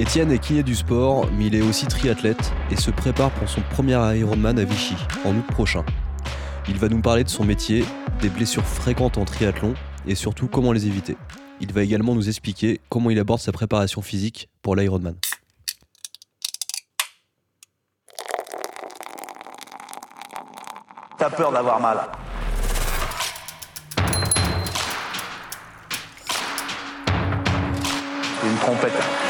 Étienne est kiné du sport, mais il est aussi triathlète et se prépare pour son premier Ironman à Vichy en août prochain. Il va nous parler de son métier, des blessures fréquentes en triathlon et surtout comment les éviter. Il va également nous expliquer comment il aborde sa préparation physique pour l'Ironman. T'as peur d'avoir mal. Une trompette.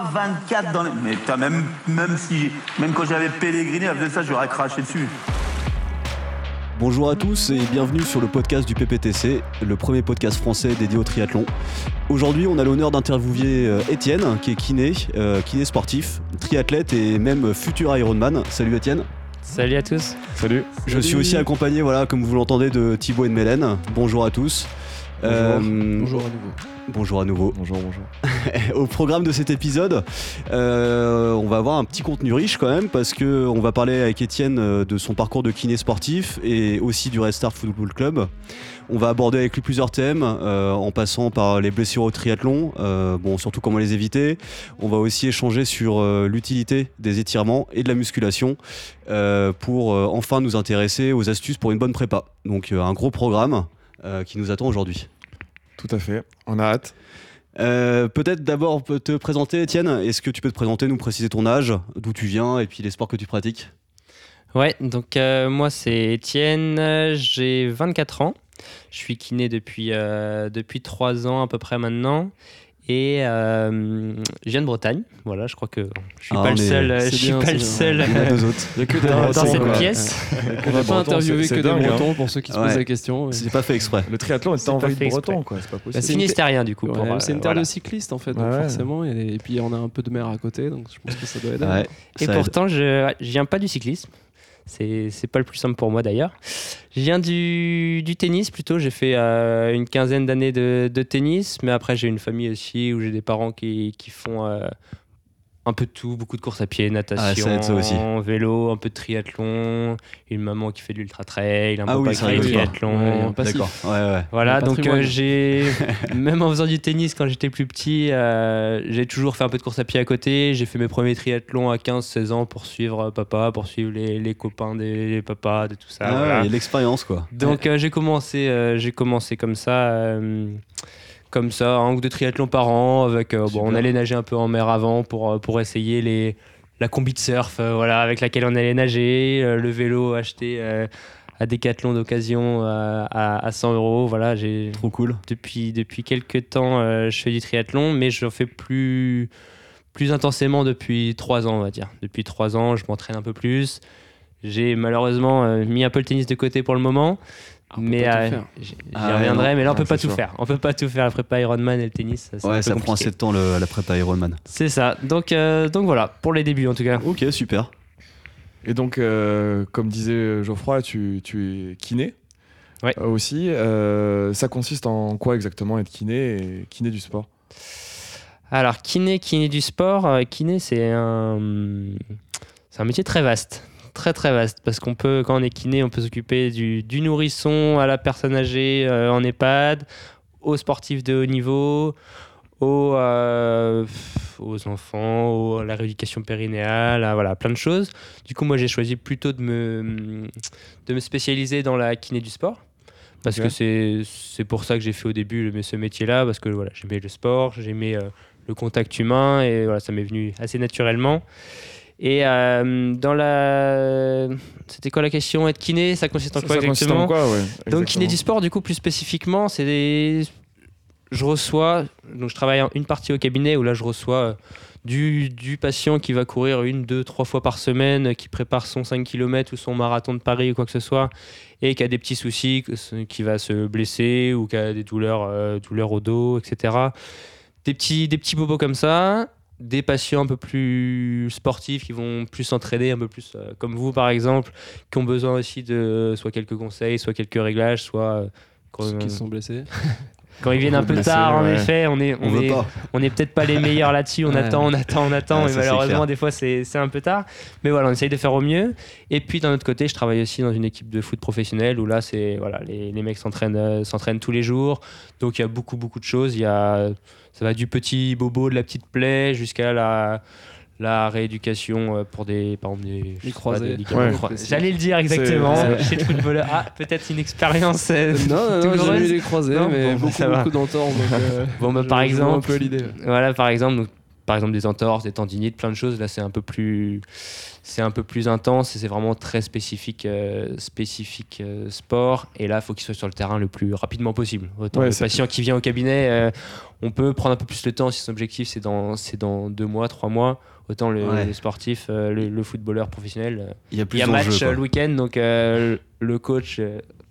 24 dans les... Mais même, même, si, même quand j'avais Pellegrini, avec ça, j'aurais craché dessus. Bonjour à tous et bienvenue sur le podcast du PPTC, le premier podcast français dédié au triathlon. Aujourd'hui, on a l'honneur d'interviewer euh, Étienne, qui est kiné, euh, kiné sportif, triathlète et même futur Ironman. Salut Étienne. Salut à tous. Salut. Je suis aussi accompagné, voilà, comme vous l'entendez, de Thibaut et de Mélène. Bonjour à tous. Bonjour. Euh, bonjour à nouveau. Bonjour à nouveau. Bonjour, bonjour. Au programme de cet épisode, euh, on va avoir un petit contenu riche quand même parce que on va parler avec Étienne euh, de son parcours de kiné sportif et aussi du Restart Football Club. On va aborder avec lui plusieurs thèmes, en passant par les blessures au triathlon, bon surtout comment les éviter. On va aussi échanger sur l'utilité des étirements et de la musculation pour enfin nous intéresser aux astuces pour une bonne prépa. Donc un gros programme qui nous attend aujourd'hui. Tout à fait, on a hâte. Euh, peut-être d'abord te présenter, Étienne. Est-ce que tu peux te présenter, nous préciser ton âge, d'où tu viens et puis les sports que tu pratiques? Ouais, donc euh, moi c'est Étienne, j'ai 24 ans. Je suis kiné depuis, euh, depuis 3 ans à peu près maintenant. Et euh, je viens de Bretagne. Voilà, je crois que je suis ah, pas le seul. Je suis pas le seul. dans, cette pièce. On va pas interviewer que des hein. Bretons pour ceux qui se posent la question. C'est pas fait exprès. Le triathlon est envahi de Bretons, quoi. C'est pas possible. Bah, c'est finistérien du coup. Euh, c'est une terre de cyclistes en fait, forcément. Et puis on a un peu de mer à côté, donc je pense que ça doit aider. Et pourtant, je viens pas du cyclisme. C'est pas le plus simple pour moi d'ailleurs. Je viens du, du tennis plutôt. J'ai fait euh, une quinzaine d'années de, de, tennis, mais après j'ai une famille aussi où j'ai des parents qui, qui font euh, un peu de tout, beaucoup de courses à pied, natation, ah, vélo, un peu de triathlon, une maman qui fait de l'ultra trail, un ah peu de triathlon. D'accord. Voilà, donc euh, j'ai même en faisant du tennis quand j'étais plus petit, euh, j'ai toujours fait un peu de course à pied à côté. J'ai fait mes premiers triathlons à 15-16 ans pour suivre papa, pour suivre les, les copains des papas, de tout ça. Ah, l'expérience quoi. Donc euh, j'ai commencé, j'ai commencé comme ça comme ça, un ou deux triathlons par an. Avec, euh, bon, on allait nager un peu en mer avant pour, euh, pour essayer les, la combi de surf euh, voilà, avec laquelle on allait nager, le vélo acheté à Decathlon d'occasion à, à, 100 euros. Voilà, j'ai trop cool. Depuis depuis quelques temps, je fais du triathlon, mais je fais plus plus intensément depuis trois ans, on va dire. Depuis trois ans, je m'entraîne un peu plus. J'ai malheureusement mis un peu le tennis de côté pour le moment. Mais euh, j'y ah reviendrai, mais là on peut pas tout faire. On peut pas tout faire la prépa Ironman et le tennis. Ça, ouais, ça prend assez de temps la prépa Ironman. C'est ça. Donc, euh, donc voilà, pour les débuts en tout cas. Ok, super. Et donc, euh, comme disait Geoffroy, tu, tu es kiné ouais. aussi. ça consiste en quoi exactement être kiné et kiné du sport? Alors, kiné, kiné du sport, kiné c'est un, c'est un métier très vaste très très vaste parce qu'on peut, quand on est kiné, on peut s'occuper du, du, nourrisson à la personne âgée euh, en EHPAD, aux sportifs de haut niveau, aux, euh, aux enfants, à la rééducation périnéale, voilà, plein de choses. Du coup, moi, j'ai choisi plutôt de me, de me spécialiser dans la kiné du sport. Parce que c'est pour ça que j'ai fait au début ce métier-là, parce que voilà, j'aimais le sport, j'aimais euh, le contact humain, et voilà, ça m'est venu assez naturellement. Et euh, dans la. C'était quoi la question? Être kiné, ça consiste en quoi exactement? Donc, kiné du sport, du coup, plus spécifiquement, c'est des. Je reçois. Donc, je travaille une partie au cabinet où là, je reçois du, du, patient qui va courir une, deux, trois fois par semaine, qui prépare son 5 km ou son marathon de Paris ou quoi que ce soit, et qui a des petits soucis, qui va se blesser ou qui a des douleurs, douleurs au dos, etc. Des petits, des petits bobos comme ça, des patients un peu plus sportifs qui vont plus s'entraîner, un peu plus euh, comme vous par exemple, qui ont besoin aussi de soit quelques conseils, soit quelques réglages, soit euh, quand, qui sont blessés. quand ils viennent un peu tard, en effet, on est, on, est, on est peut-être pas les meilleurs là-dessus. On attend, on attend, on attend, et malheureusement, des fois, c'est un peu tard. Mais voilà, on essaye de faire au mieux. Et puis, d'un autre côté, je travaille aussi dans une équipe de foot professionnelle où là, c'est voilà, les, les mecs s'entraînent euh, s'entraînent tous les jours. Donc, il y a beaucoup, beaucoup de choses. Il y a ça va du petit bobo, de la petite plaie, jusqu'à la, la rééducation euh, pour des, par exemple, des, les croisés. J'allais le dire exactement. Chez le footballeur, ah, peut-être une expérience. Euh, non, non, non j'ai les croisés, mais bon, beaucoup, beaucoup d'entorses. Euh, bon, bah, par exemple, un peu l'idée. Voilà, par exemple, donc, par exemple des entorses, des tendinites, plein de choses. Là, c'est un peu plus c'est un peu plus intense et c'est vraiment très spécifique, euh, spécifique euh, sport. Et là, il faut qu'il soit sur le terrain le plus rapidement possible. Autant le patient qui vient au cabinet, euh, on peut prendre un peu plus le temps si son objectif c'est dans, c'est dans deux mois, trois mois. Autant le, sportif, le, footballeur professionnel, il y a, plus il y a match le week-end, donc le coach,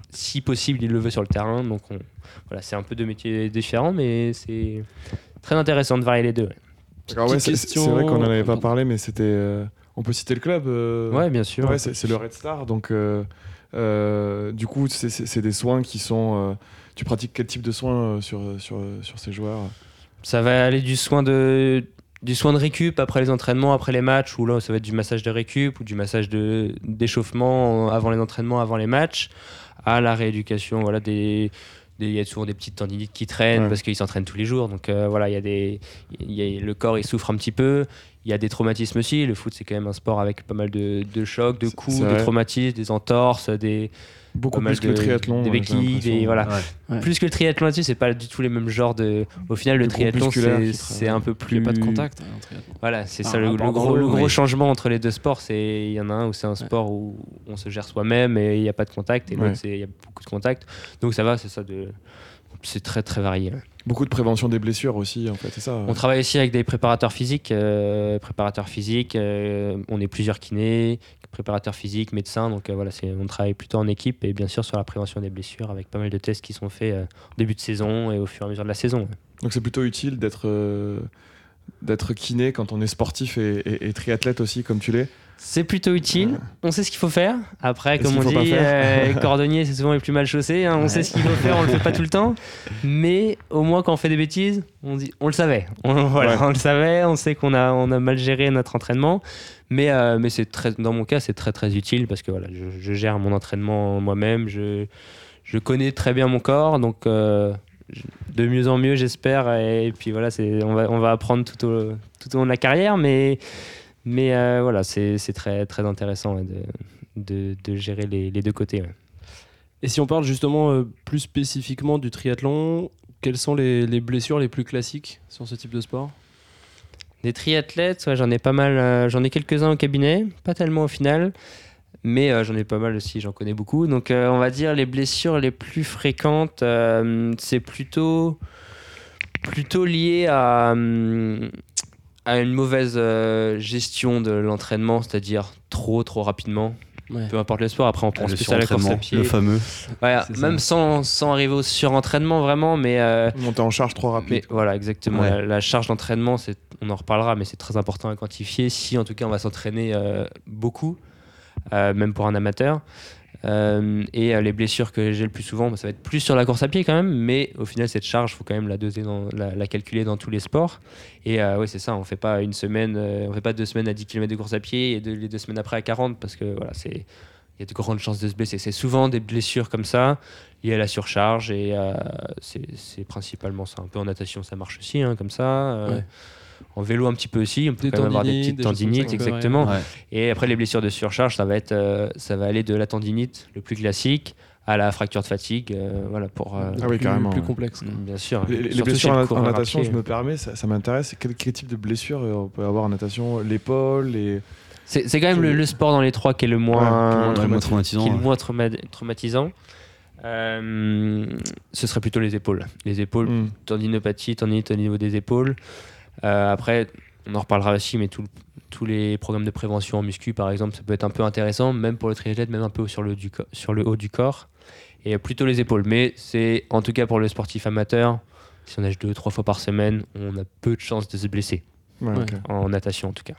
si possible, il le veut sur le terrain. Donc voilà, c'est un peu deux métiers différents, mais c'est très intéressant de varier les deux. C'est, vrai qu'on n'en avait pas parlé, mais c'était on peut citer le club euh, Ouais, bien sûr. Ouais, c'est le Red Star. Donc, euh, euh, du coup, c'est des soins qui sont. tu pratiques quel type de soins sur, sur, sur ces joueurs? Ça va aller du soin de du soin de récup après les entraînements, après les matchs, ou là ça va être du massage de récup ou du massage d'échauffement avant les entraînements, avant les matchs, à la rééducation, voilà des il y a souvent des petites tendinites qui traînent parce qu'ils s'entraînent tous les jours. Donc voilà, il y a des, le corps il souffre un petit peu. Il y a des traumatismes aussi. Le foot, c'est quand même un sport avec pas mal de, chocs, de coups, de traumatismes, des entorses, des. Beaucoup plus que le triathlon. Des béquilles, voilà. Plus que le triathlon là-dessus, c'est pas du tout les mêmes genres de. Au final, le, triathlon, c'est un peu plus. Il n'y a pas de contact hein. Voilà, c'est ça le, gros, le gros changement entre les deux sports. Il y en a un où c'est un sport où on se gère soi-même et il n'y a pas de contact, et l'autre, il y a beaucoup de contact. Donc ça va, c'est ça de c'est très très varié. Beaucoup de prévention des blessures aussi, en fait, c'est ça On travaille aussi avec des préparateurs physiques. Euh, préparateurs physiques, euh, on est plusieurs kinés, préparateurs physiques, médecins, donc euh, voilà, on travaille plutôt en équipe et bien sûr sur la prévention des blessures avec pas mal de tests qui sont faits au début de saison et au fur et à mesure de la saison. Donc c'est plutôt utile d'être d'être kiné quand on est sportif et triathlète aussi, comme tu l'es c'est plutôt utile. On sait ce qu'il faut faire. Après, comme on dit, euh, cordonnier, c'est souvent les plus mal chaussés. Hein. On sait ce qu'il faut faire, on le fait pas tout le temps. Mais au moins, quand on fait des bêtises, on dit, on le savait. On, on le savait. On sait qu'on a, on a mal géré notre entraînement. Mais, euh, mais c'est très, dans mon cas, c'est très très utile parce que voilà, je, gère mon entraînement moi-même. Je, connais très bien mon corps, donc. Euh, de mieux en mieux, j'espère. Et, puis voilà, on va, on va apprendre tout au, tout au long de la carrière, mais mais euh, voilà, c'est très, très intéressant de, de, gérer les, les, deux côtés. Et si on parle justement plus spécifiquement du triathlon, quelles sont les, blessures les plus classiques sur ce type de sport? Des triathlètes, j'en ai pas mal, euh, j'en ai quelques-uns au cabinet, pas tellement au final, mais j'en ai pas mal aussi, j'en connais beaucoup. Donc on va dire les blessures les plus fréquentes, c'est plutôt, lié à, hum, à une mauvaise euh, gestion de l'entraînement, c'est-à-dire trop, trop rapidement. Peu importe le sport, après on pense plus à la course à pied. Le fameux. même sans, sans, arriver au surentraînement vraiment, mais. Euh, Monter en charge trop rapide. voilà, exactement. La, charge d'entraînement, on en reparlera, mais c'est très important à quantifier. Si en tout cas on va s'entraîner euh, beaucoup, même pour un amateur. Euh, et euh, les blessures que j'ai le plus souvent, bah, ça va être plus sur la course à pied quand même, mais au final, cette charge, il faut quand même la, doser la, calculer dans tous les sports. Et euh, oui, c'est ça, on fait pas une semaine, on fait pas deux semaines à 10 km de course à pied et les deux semaines après à 40 parce que voilà, c'est il y a de grandes chances de se blesser. C'est souvent des blessures comme ça, liées à la surcharge, et c'est principalement ça. Un peu en natation, ça marche aussi, hein, comme ça en vélo un petit peu aussi. On peut quand même avoir des petites tendinites, exactement. Et après, les blessures de surcharge, ça va, être, euh, ça va aller de la tendinite, le plus classique, à la fracture de fatigue, euh, voilà, pour euh, ah oui, plus, complexe. Bien sûr. Les, blessures en, natation, je me permets, ça, m'intéresse. Quel, type de blessure on peut avoir en natation? L'épaule les... C'est quand même le, sport dans les trois qui est le moins, traumatisant. Qui est le moins traumatisant. ce serait plutôt les épaules. Les épaules, mm. tendinopathie, tendinite au niveau des épaules. Euh, après, on en reparlera aussi, mais tout- tous les programmes de prévention en muscu, par exemple, ça peut être un peu intéressant, même pour le triathlète, même un peu sur le, du co- sur le haut du corps, et plutôt les épaules. Mais c'est, en tout cas pour le sportif amateur, si on nage deux, trois fois par semaine, on a peu de chances de se blesser, Ouais, en natation en tout cas.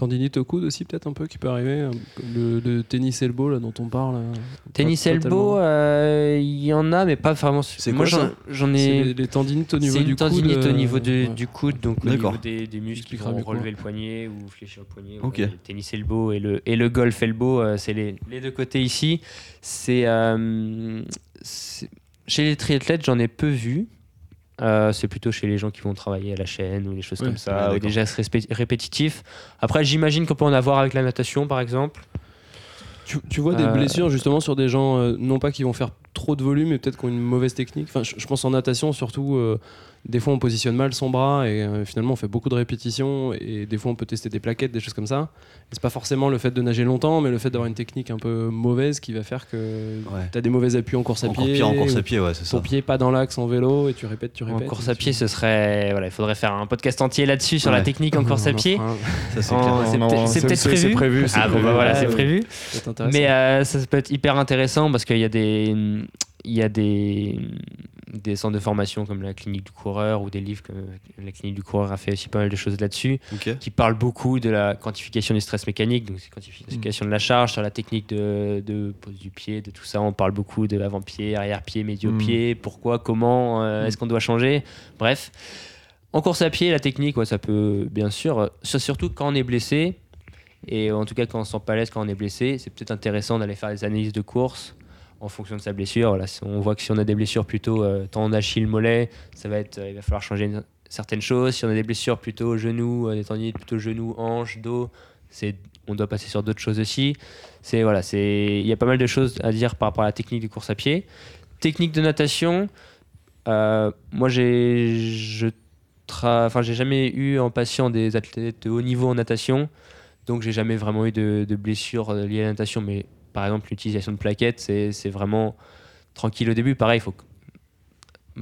Tendinite au coude aussi, peut-être un peu, qui peut arriver. euh, Le, le tennis elbow là, dont on parle. euh, Tennis pas elbow, totalement. euh, il y en a, mais pas vraiment. C'est Moi, quoi, j'en- C'est ai. les, les tendinites au niveau C'est du une coude. tendinite au euh, niveau de- ouais. du coude, donc au niveau des, des muscles qui vont relever le poignet ou fléchir le poignet. Ok. Ouais, le tennis elbow et le, et le golf elbow, euh, c'est les, les deux côtés ici. C'est euh, c'est- chez les triathlètes, j'en ai peu vu. Euh, c'est plutôt chez les gens qui vont travailler à la chaîne ou des choses Ouais. comme ça, ou d'accord. des gestes répétitifs. Après, j'imagine qu'on peut en avoir avec la natation, par exemple. Tu, tu vois des Euh, blessures justement sur des gens, euh, non pas qui vont faire trop de volume, mais peut-être qui ont une mauvaise technique. Enfin, je, je pense en natation surtout. Des fois, on positionne mal son bras et euh, finalement, on fait beaucoup de répétitions. Et des fois, on peut tester des plaquettes, des choses comme ça. Et c'est pas forcément le fait de nager longtemps, mais le fait d'avoir une technique un peu mauvaise qui va faire que Ouais. tu as des mauvais appuis en course à Encore pied. pire en course ou à pied, ouais, c'est ça. Ton pied pas dans l'axe en vélo et tu répètes, tu En répètes. course et à tu- pied, ce serait. Voilà, il faudrait faire un podcast entier là-dessus sur la technique en course à en pied. Ça, c'est En- peut-être- non, c'est peut-être c'est- c'est prévu. c'est Ah bon, prévu. bah voilà, Ouais, c'est prévu. Mais euh, ça peut être hyper intéressant parce qu'il y a des, il y a des, des centres de formation comme la clinique du coureur ou des livres comme la clinique du coureur a fait aussi pas mal de choses là-dessus qui parlent beaucoup de la quantification du stress mécanique, donc c'est quantification de la charge, sur la technique de, de pose du pied, de tout ça. On parle beaucoup de avant-pied, arrière-pied, médio-pied, pourquoi, comment, euh, est-ce qu'on doit changer? Bref. En course à pied, la technique, ouais, ça peut bien sûr, euh, sur- surtout quand on est blessé, et en tout cas quand on se sent pas à l'aise quand on est blessé, c'est peut-être intéressant d'aller faire des analyses de course en fonction de sa blessure. On voit que si on a des blessures plutôt euh, d'Achille, mollet, ça va être, euh, il va falloir changer certaines choses. Si on a des blessures plutôt genou, euh, des tendinites plutôt genou, hanche, dos, c'est on doit passer sur d'autres choses aussi. C'est voilà, c'est il y a pas mal de choses à dire par rapport à la technique du course à pied. Technique de natation, euh, moi j'ai je enfin j'ai jamais eu en patient des athlètes de haut niveau en natation, donc j'ai jamais vraiment eu de, de blessures liées à la natation. Mais par exemple l'utilisation de plaquettes, c'est c'est vraiment tranquille au début. Pareil, il faut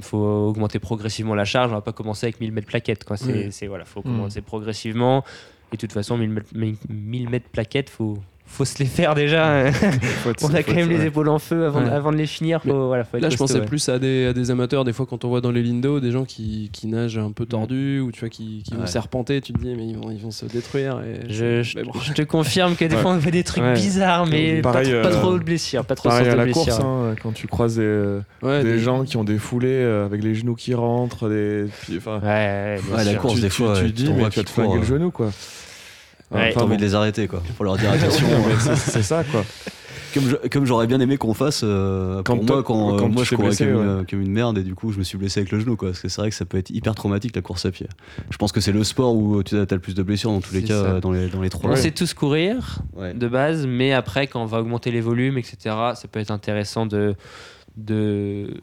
faut augmenter progressivement la charge. On va pas commencer avec 1000 mètres plaquettes. Quoi. C'est, Oui. voilà, faut Mm. commencer progressivement. Et de toute façon, 1000 mètres, 1000 mètres plaquettes, faut, faut se les faire déjà. Être- On a quand même être- les épaules en feu avant, Ouais. avant de les finir. Faut, voilà, faut être Là, je pensais ouais. plus à des, à des amateurs, des fois, quand on voit dans les lindos, des gens qui, qui nagent un peu tordus ou tu vois, qui, qui vont serpenter, tu te dis, mais ils vont, ils vont se détruire. Et Je, je- mais bon. je te confirme que des Ouais. fois on fait des trucs Ouais. bizarres, mais Pareil, pas, trop- pas euh, trop de blessures, pas trop de Pareil à la blessures. course, hein, quand tu croises des, Ouais, des des- gens qui ont des foulées euh, avec les genoux qui rentrent, des, puis, Ouais, ouais, bien Ouais, la course, des fois, tu te dis, mais tu te flinguer courent, le genou, quoi. Ouais. T'as Enfin, envie bon. de les arrêter, quoi. Faut leur dire attention. C'est- ça, quoi. comme j'aurais bien aimé qu'on fasse euh, Quand pour toi- moi quand, euh, moi je courais blessé, comme, ouais. une, comme une merde et du coup je me suis blessé avec le genou quoi parce que c'est vrai que ça peut être hyper traumatique la course à pied je pense que c'est le sport où tu as, le plus de blessures dans tous les cas ça. euh, dans les, dans les trois On sait tous courir Ouais. de base, mais après, quand on va augmenter les volumes, etc., ça peut être intéressant de, de,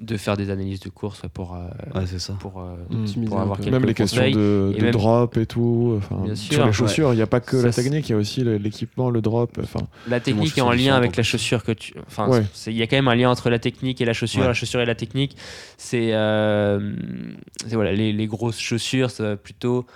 de faire des analyses de course ouais, pour, euh, Ouais, c'est ça pour, euh, Mm. pour avoir quelques Même les questions de, Et de même- drop et tout. Enfin, Bien sur sûr. les chaussures, il n'y a pas que Ça, la technique, il y a aussi l'équipement, le drop. Enfin, La technique est en lien avec la chaussure que tu. Enfin, Ouais. il y a quand même un lien entre la technique et la chaussure. Ouais. La chaussure et la technique, c'est euh, c'est voilà, les, les grosses chaussures, ça va plutôt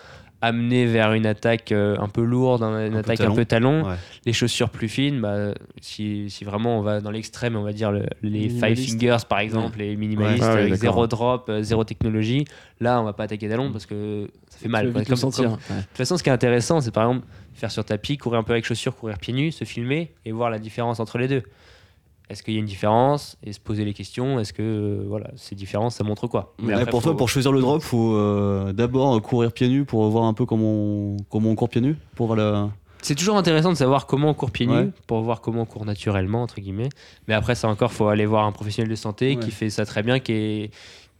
amener vers une attaque euh, un peu lourde, une attaque talon. un peu talon. Ouais. Les chaussures plus fines, bah, si, si vraiment on va dans l'extrême, on va dire le- les five fingers par exemple, les minimalistes Ouais. Ah avec d'accord. zéro drop, euh, zéro technologie. Là, on va pas attaquer talon parce que ça fait mal. Comme- sentir. comme- de toute façon, ce qui est intéressant, c'est par exemple faire sur tapis, courir un peu avec chaussures, courir pieds nus, se filmer et voir la différence entre les deux. Est-ce qu'il y a une différence? Et se poser les questions? Est-ce que euh, voilà, ces différences, ça montre quoi? Mais Ouais, après, pour faut- toi, pour choisir le drop, faut euh, d'abord courir pieds nus pour voir un peu comment on, comment on court pieds nus pour voir la. C'est toujours intéressant de savoir comment on court pieds nus Ouais. pour voir comment on court naturellement entre guillemets. Mais après, ça encore, faut aller voir un professionnel de santé Ouais. qui fait ça très bien, qui est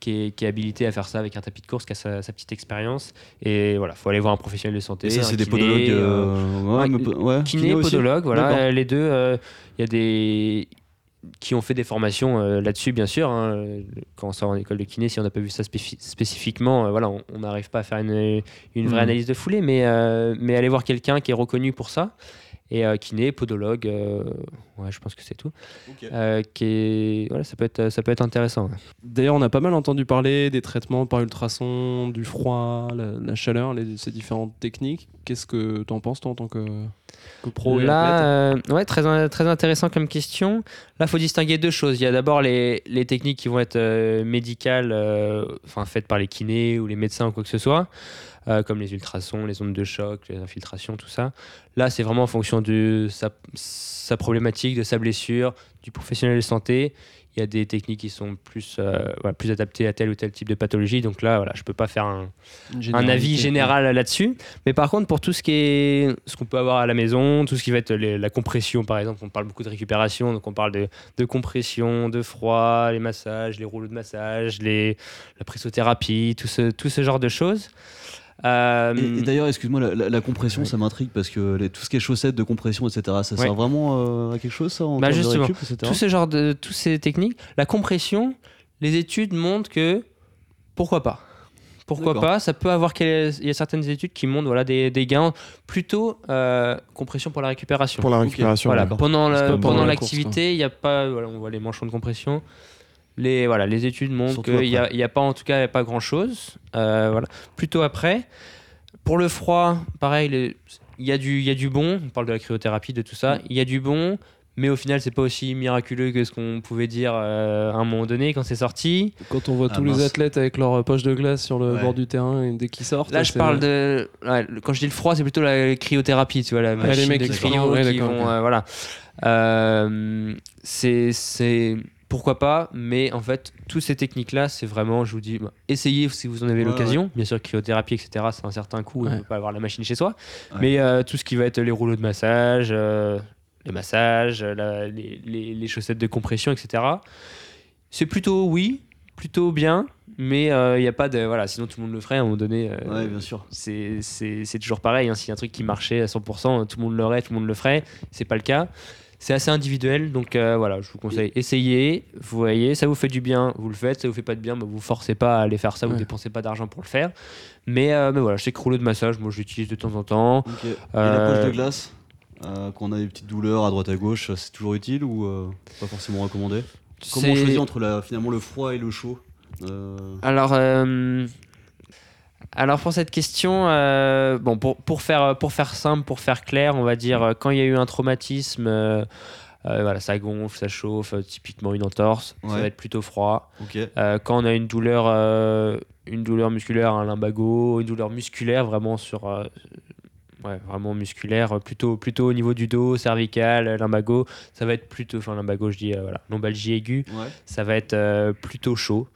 qui est, qui est habilité à faire ça avec un tapis de course, qui a sa, sa petite expérience. Et voilà, faut aller voir un professionnel de santé. Et ça, c'est des podologues. euh, euh, ouais, kiné, podologue, voilà, les deux. euh, Il y a des qui ont fait des formations euh, là-dessus, bien sûr. hein. Quand on sort en école de kiné, si on n'a pas vu ça spécifiquement, euh, voilà, on n'arrive pas à faire une, une vraie Mhm. analyse de foulée, mais, euh, mais aller voir quelqu'un qui est reconnu pour ça. Et euh, kiné, podologue, euh, ouais, je pense que c'est tout. Ok. Euh, qui est, voilà, ça peut être, ça peut être intéressant. ouais. D'ailleurs, on a pas mal entendu parler des traitements par ultrasons, du froid, la, la chaleur, les- ces différentes techniques. Qu'est-ce que tu en penses, toi, en tant que, que pro Là, euh, ouais, très, très intéressant comme question. Là, il faut distinguer deux choses. Il y a d'abord les, les techniques qui vont être euh, médicales, euh, enfin faites par les kinés ou les médecins ou quoi que ce soit, euh, comme les ultrasons, les ondes de choc, les infiltrations, tout ça. Là, c'est vraiment en fonction de sa, sa problématique, de sa blessure, du professionnel de santé. Il y a des techniques qui sont plus, euh, voilà, plus adaptées à tel ou tel type de pathologie. Donc là, voilà, je peux pas faire un, avis général là-dessus. Mais par contre, pour tout ce qui est ce qu'on peut avoir à la maison, tout ce qui va être les- la compression, par exemple, on parle beaucoup de récupération, donc on parle de, de compression, de froid, les massages, les rouleaux de massage, les, la pressothérapie, tout ce, tout ce genre de choses. Euh, Et, et d'ailleurs, excuse-moi, la, la- la compression, ça m'intrigue parce que les- tout ce qui est chaussettes de compression, etc., ça Ouais. sert vraiment euh, à quelque chose, ça en Bah, termes de récup, etc. tout ce genre de toutes ces techniques, la compression, les études montrent que pourquoi pas. Pourquoi pas Ça peut avoir il y a certaines études qui montrent voilà des, des gains plutôt euh, compression pour la récupération. Pour la récupération. Voilà, pendant C'est la- pas pendant pendant la l'activité, il y a pas voilà, on voit les manchons de compression. Les voilà, les études montrent qu'il y a, il y a pas en tout cas il y a pas grand chose. voilà, plutôt après. Pour le froid, pareil, les- il y a du il y a du bon. On parle de la cryothérapie, de tout ça. Il y a du bon, mais au final c'est pas aussi miraculeux que ce qu'on pouvait dire euh, à un moment donné quand c'est sorti. Quand on voit Ah, tous mince. les athlètes avec leur poche de glace sur le Ouais. bord du terrain et dès qu'ils sortent. Là, je parle de. ouais, quand je dis le froid, c'est plutôt la cryothérapie, tu vois, la machine les mecs de qui cryo qui vont. euh, voilà. Euh, c'est. Pourquoi pas, mais en fait, toutes ces techniques-là, c'est vraiment, je vous dis, bah, essayez si vous en avez Ouais, l'occasion. Bien sûr, cryothérapie, etc., c'est un certain coût, on ne peut pas avoir la machine chez soi. Mais euh, tout ce qui va être les rouleaux de massage, euh, les massages, la- les, les- les chaussettes de compression, etc., c'est plutôt oui, plutôt bien, mais il n'y a pas de. Voilà, sinon tout le monde le ferait à un moment donné. euh, Ouais, bien sûr. c'est- toujours pareil. Hein. S'il y a un truc qui marchait à 100%, tout le monde l'aurait, tout le monde le ferait. C'est pas le cas. C'est assez individuel, donc euh, voilà, je vous conseille, essayez, vous voyez, ça vous fait du bien, vous le faites, ça vous fait pas de bien, bah, vous forcez pas à aller faire ça, vous Ouais. dépensez pas d'argent pour le faire. Mais, euh, mais voilà, je sais que rouleau de massage, moi je l'utilise de temps en temps. Et Euh, la poche de glace euh, Quand on a des petites douleurs à droite à gauche, c'est toujours utile ou euh, pas forcément recommandé? Comment on choisit entre la, finalement le froid et le chaud? Euh, Alors, euh, alors pour cette question, euh, bon, pour, pour, faire, pour faire simple, pour faire clair, on va dire, euh, quand il y a eu un traumatisme, euh, euh, voilà, ça gonfle, ça chauffe, euh, typiquement une entorse, ça va être plutôt froid. Euh, quand on a une douleur, euh, une douleur musculaire, un lumbago, une douleur musculaire vraiment sur, euh, ouais, vraiment musculaire, euh, plutôt, plutôt au niveau du dos, cervical, euh, lumbago, ça va être plutôt, enfin lumbago, je dis, euh, voilà, lombalgie aiguë, Ouais. ça va être euh, plutôt chaud.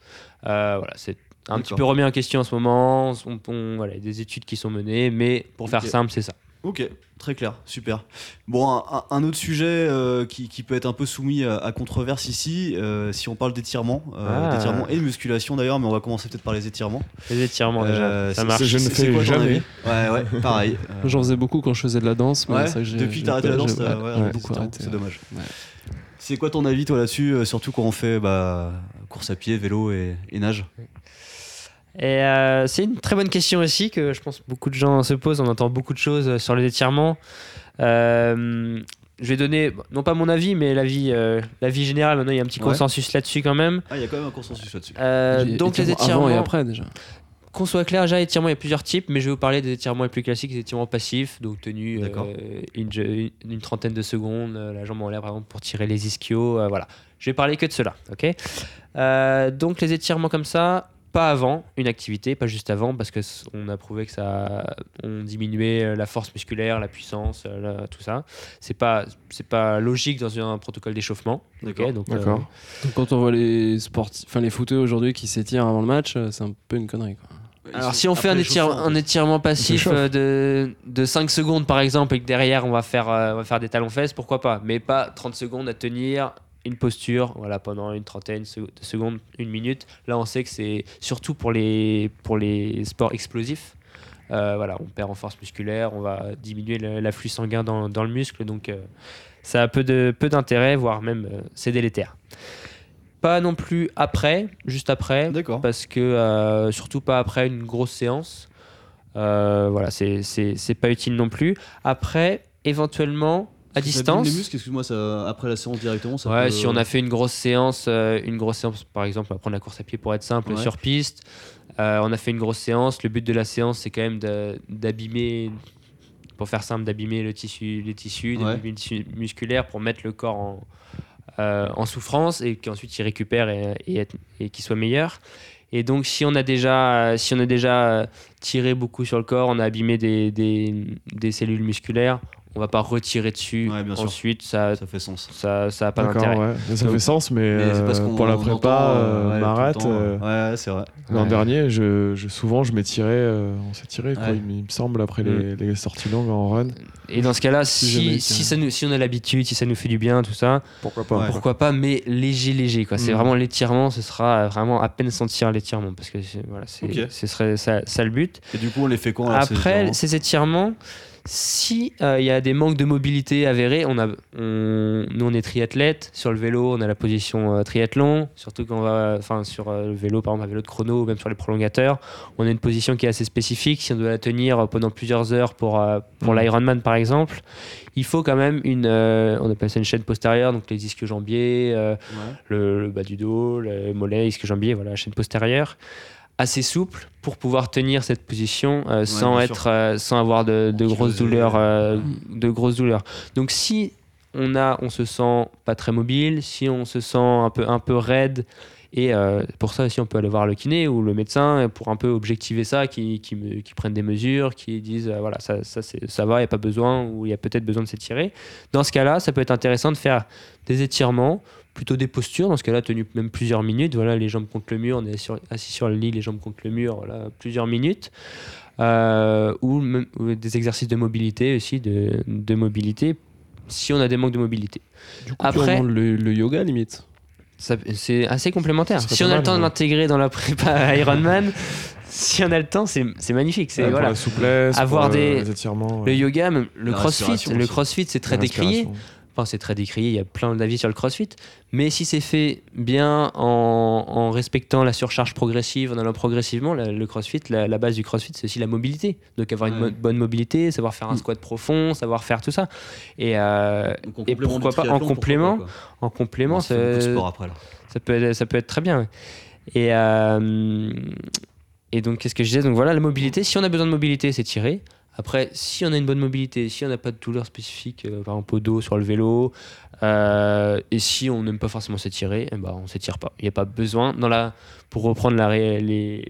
Euh, voilà, c'est un petit peu remis en question en ce moment. On, on- voilà, il y a des études qui sont menées, mais pour faire simple, c'est ça. Ok, très clair, super. Bon, un, autre sujet euh, qui, qui peut être un peu soumis à, à controverse ici, euh, si on parle d'étirement, euh, Ah. d'étirement et de musculation d'ailleurs, mais on va commencer peut-être par les étirements. Les étirements Euh, déjà, ça marche. je ne fais quoi jamais. avis Ouais, ouais, pareil. Euh, J'en faisais beaucoup quand je faisais de la danse. Mais ouais, c'est vrai que depuis que t'as arrêté la pas- danse, j'ai- t'as ouais, ouais, ouais, arrêté, beaucoup c'est arrêté, c'est ouais. dommage. Ouais. C'est quoi ton avis toi là-dessus, euh, surtout quand on fait bah, course à pied, vélo et, et nage? Et euh, c'est une très bonne question aussi que je pense beaucoup de gens se posent. On entend beaucoup de choses sur les étirements. Euh, je vais donner, non pas mon avis, mais l'avis euh, l'avis général. Maintenant, il y a un petit Ouais. consensus là-dessus quand même. Ah, il y a quand même un consensus là-dessus. Euh, donc les étirements Avant et après déjà. qu'on soit clair, déjà étirements, il y a plusieurs types, mais je vais vous parler des étirements les plus classiques, des étirements passifs, donc tenus euh, une, une- une trentaine de secondes, euh, la jambe en l'air par exemple pour tirer les ischios, euh, voilà. Je vais parler que de cela, ok? Euh, Donc les étirements comme ça, pas avant une activité, pas juste avant, parce que on a prouvé que ça, on diminuait euh, la force musculaire, la puissance, euh, la- tout ça. C'est pas, c'est pas logique dans un protocole d'échauffement. ok D'accord. donc, euh. Donc quand on voit les sportifs, enfin les footeux aujourd'hui qui s'étirent avant le match, c'est un peu une connerie. Quoi. Alors si on fait un, étire- un étirement passif euh, de, de 5 secondes par exemple et que derrière on va faire, euh, on va faire des talons fesses, pourquoi pas? Mais pas 30 secondes à tenir une posture voilà, pendant une trentaine de secondes, une minute. Là on sait que c'est surtout pour les, pour les sports explosifs. Euh, voilà, on perd en force musculaire, on va diminuer l'afflux sanguin dans, dans le muscle, donc euh, ça a peu de peu d'intérêt, voire même euh, c'est délétère. Pas non plus après, juste après, D'accord. parce que surtout pas après une grosse séance. Voilà, c'est c'est- c'est pas utile non plus. Après, éventuellement à distance. Les muscles, excuse-moi, ça, après la séance directement. Ça Ouais, peut- si on a fait une grosse séance, euh, une grosse séance, par exemple, on va prendre la course à pied pour être simple, Ouais. sur piste. euh, on a fait une grosse séance. Le but de la séance, c'est quand même d'abîmer, pour faire simple, d'abîmer le tissu, les tissus, Ouais. d'abîmer le tissu musculaire pour mettre le corps en, euh, en souffrance et qu'ensuite il récupère et, et, être- et qu'il soit meilleur. Et donc, si on a déjà, si on a déjà tiré beaucoup sur le corps, on a abîmé des, des, des cellules musculaires, on va pas retirer dessus. Ouais, bien sûr. Ensuite, ça, Ça fait sens. ça, ça a pas d'intérêt. ouais. Ça Donc- fait sens, mais, Mais euh, pour la prépa, euh, ouais, Marat, euh, Ouais, c'est vrai. l'an Ouais. dernier, je, je- souvent je m'étirais, euh, on s'est tiré, quoi, Ouais. il, me- il me semble, après les, les sorties longues en run. Et dans ce cas-là, jamais si, si, été- ça nous, si on a l'habitude, si ça nous fait du bien, tout ça, Pourquoi pas Ouais. pourquoi pas, mais léger, léger. quoi. C'est Mm. vraiment l'étirement, ce sera vraiment à peine sentir l'étirement, parce que c'est- voilà, c'est, Ok. ce serait ça, ça le but. Et du coup, on les fait ces Après, étirements? ces étirements, si euh, il y a des manques de mobilité avérés, on a, on- nous on est triathlète, sur le vélo on a la position euh, triathlon, surtout quand on va, enfin sur euh, le vélo par exemple un vélo de chrono ou même sur les prolongateurs, on a une position qui est assez spécifique. Si on doit la tenir pendant plusieurs heures pour euh, pour Mhm. l'Ironman par exemple, il faut quand même une, euh, on appelle ça une chaîne postérieure, donc les disques jambiers, euh, Ouais. le, le bas du dos, le mollet, isque jambier, voilà, la chaîne postérieure, assez souple pour pouvoir tenir cette position euh, sans être, euh, sans avoir de, de grosses douleurs, euh, de grosses douleurs. Donc si on a, on se sent pas très mobile, si on se sent un peu, un peu raide. Et pour ça aussi, on peut aller voir le kiné ou le médecin pour un peu objectiver ça, qui, qui, me- qui prennent des mesures, qui disent voilà, ça, ça, c'est- ça va, il n'y a pas besoin, ou il y a peut-être besoin de s'étirer. Dans ce cas-là, ça peut être intéressant de faire des étirements, plutôt des postures, dans ce cas-là, tenu même plusieurs minutes. Voilà, les jambes contre le mur, on est sur- assis sur le lit, les jambes contre le mur, voilà, plusieurs minutes. Euh, ou, même- ou des exercices de mobilité aussi, de, de mobilité, si on a des manques de mobilité. Du coup, Après- le, le yoga limite. C'est assez complémentaire. Si on a le temps de ouais. l'intégrer dans la prépa Ironman, si on a le temps, c'est magnifique. C'est voilà. la souplesse, Avoir euh, des- étirements. Le yoga, même le La crossfit, le crossfit c'est très décrié. Enfin, c'est très décrié, il y a plein d'avis sur le crossfit. Mais si c'est fait bien en, en respectant la surcharge progressive, en allant progressivement, la- le crossfit, la, la base du crossfit, c'est aussi la mobilité. Donc avoir une mo- bonne mobilité, savoir faire un Mm. squat profond, savoir faire tout ça. Et euh, Et pourquoi pas- en complément, en complément, ça- sport après là. ça peut être, ça peut être très bien. ouais. Et, euh, et donc, qu'est-ce que je disais? Donc voilà, la mobilité. Si on a besoin de mobilité, c'est tirer. Après, si on a une bonne mobilité, si on n'a pas de douleur spécifique, euh, par exemple au sur le vélo, euh, et si on n'aime pas forcément s'étirer, eh ben, on s'étire pas. Il n'y a pas besoin. Pour reprendre les,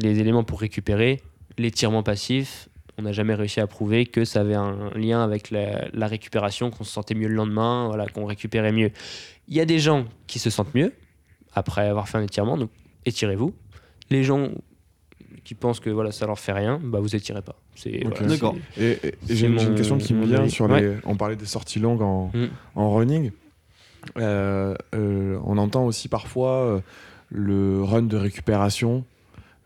éléments pour récupérer, l'étirement passif, on n'a jamais réussi à prouver que ça avait un lien avec la, récupération, qu'on se sentait mieux le lendemain, qu'on récupérait mieux. Il y a des gens qui se sentent mieux après avoir fait un étirement, donc étirez-vous. Les gens qui pensent que voilà, ça leur fait rien, bah vous étirez pas. C'est Ok. voilà, D'accord. Et, j'ai une, question qui me vient sur Ouais. les. On parlait des sorties longues en, Mm. en running. Euh, euh, on entend aussi parfois euh, le run de récupération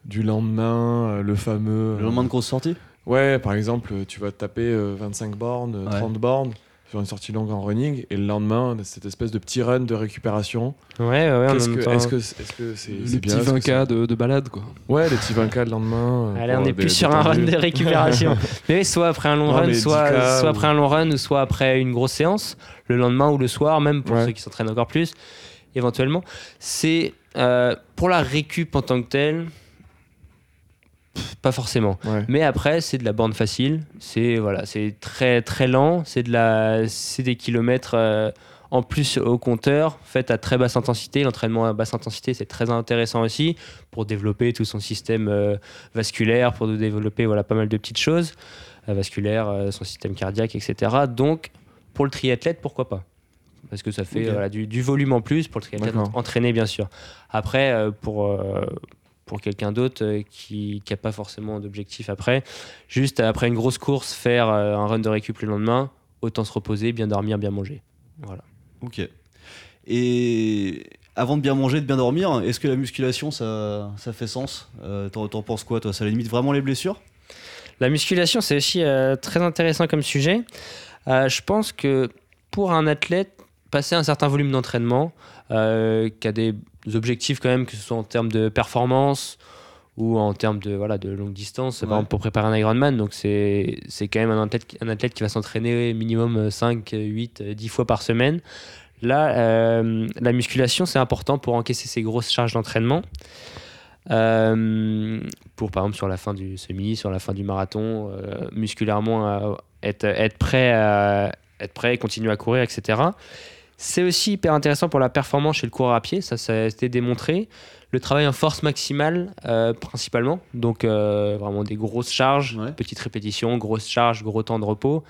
du lendemain, le fameux. Le lendemain de grosse sortie? Ouais, par exemple, tu vas te taper euh, 25 bornes, euh, Ouais. 30 bornes sur une sortie longue en running, et le lendemain, cette espèce de petit run de récupération. Ouais, ouais, même que- temps- Est-ce que c'est -ce que c'est Les petits bien, est-ce que 20K de, de balade, quoi. Ouais, les petits 20K le lendemain. euh, Allez, on pour est des- plus sur un run de récupération. mais oui, soit après un long Non, run, soit, 10K soit ou- après un long run, ou soit après une grosse séance, le lendemain ou le soir, même pour Ouais. ceux qui s'entraînent encore plus, éventuellement. C'est euh, pour la récup en tant que telle, pff, pas forcément. Ouais. Mais après, c'est de la bande facile. C'est voilà, c'est très très lent. C'est de la, c'est des kilomètres euh, en plus au compteur, fait à très basse intensité. L'entraînement à basse intensité, c'est très intéressant aussi pour développer tout son système euh, vasculaire, pour développer voilà pas mal de petites choses euh, vasculaires, euh, son système cardiaque, etc. Donc pour le triathlète, pourquoi pas? Parce que ça fait voilà, du, du volume en plus pour le triathlète entraîné, bien sûr. Après, pour pour quelqu'un d'autre euh, qui n'a pas forcément d'objectif après. Juste après une grosse course, faire euh, un run de récup le lendemain, autant se reposer, bien dormir, bien manger. Voilà. Ok. Et avant de bien manger, de bien dormir, est-ce que la musculation, ça, ça fait sens? Euh, T'en t'en penses quoi, toi? Ça limite vraiment les blessures? La musculation, c'est aussi euh, très intéressant comme sujet. Euh, je pense que pour un athlète, passer un certain volume d'entraînement, euh, qui a des objectifs quand même, que ce soit en termes de performance ou en termes de, voilà, de longue distance, Ouais. par exemple pour préparer un Ironman. Donc c'est quand même un athlète, un athlète qui va s'entraîner minimum 5, 8, 10 fois par semaine. Là, euh, la musculation, c'est important pour encaisser ces grosses charges d'entraînement. Euh, pour par exemple sur la fin du semi, sur la fin du marathon, euh, musculairement euh, être, être prêt à être prêt, continuer à courir, etc. C'est aussi hyper intéressant pour la performance chez le coureur à pied, ça, ça a été démontré. Le travail en force maximale, euh, principalement, donc euh, vraiment des grosses charges, Ouais. petites répétitions, grosses charges, gros temps de repos.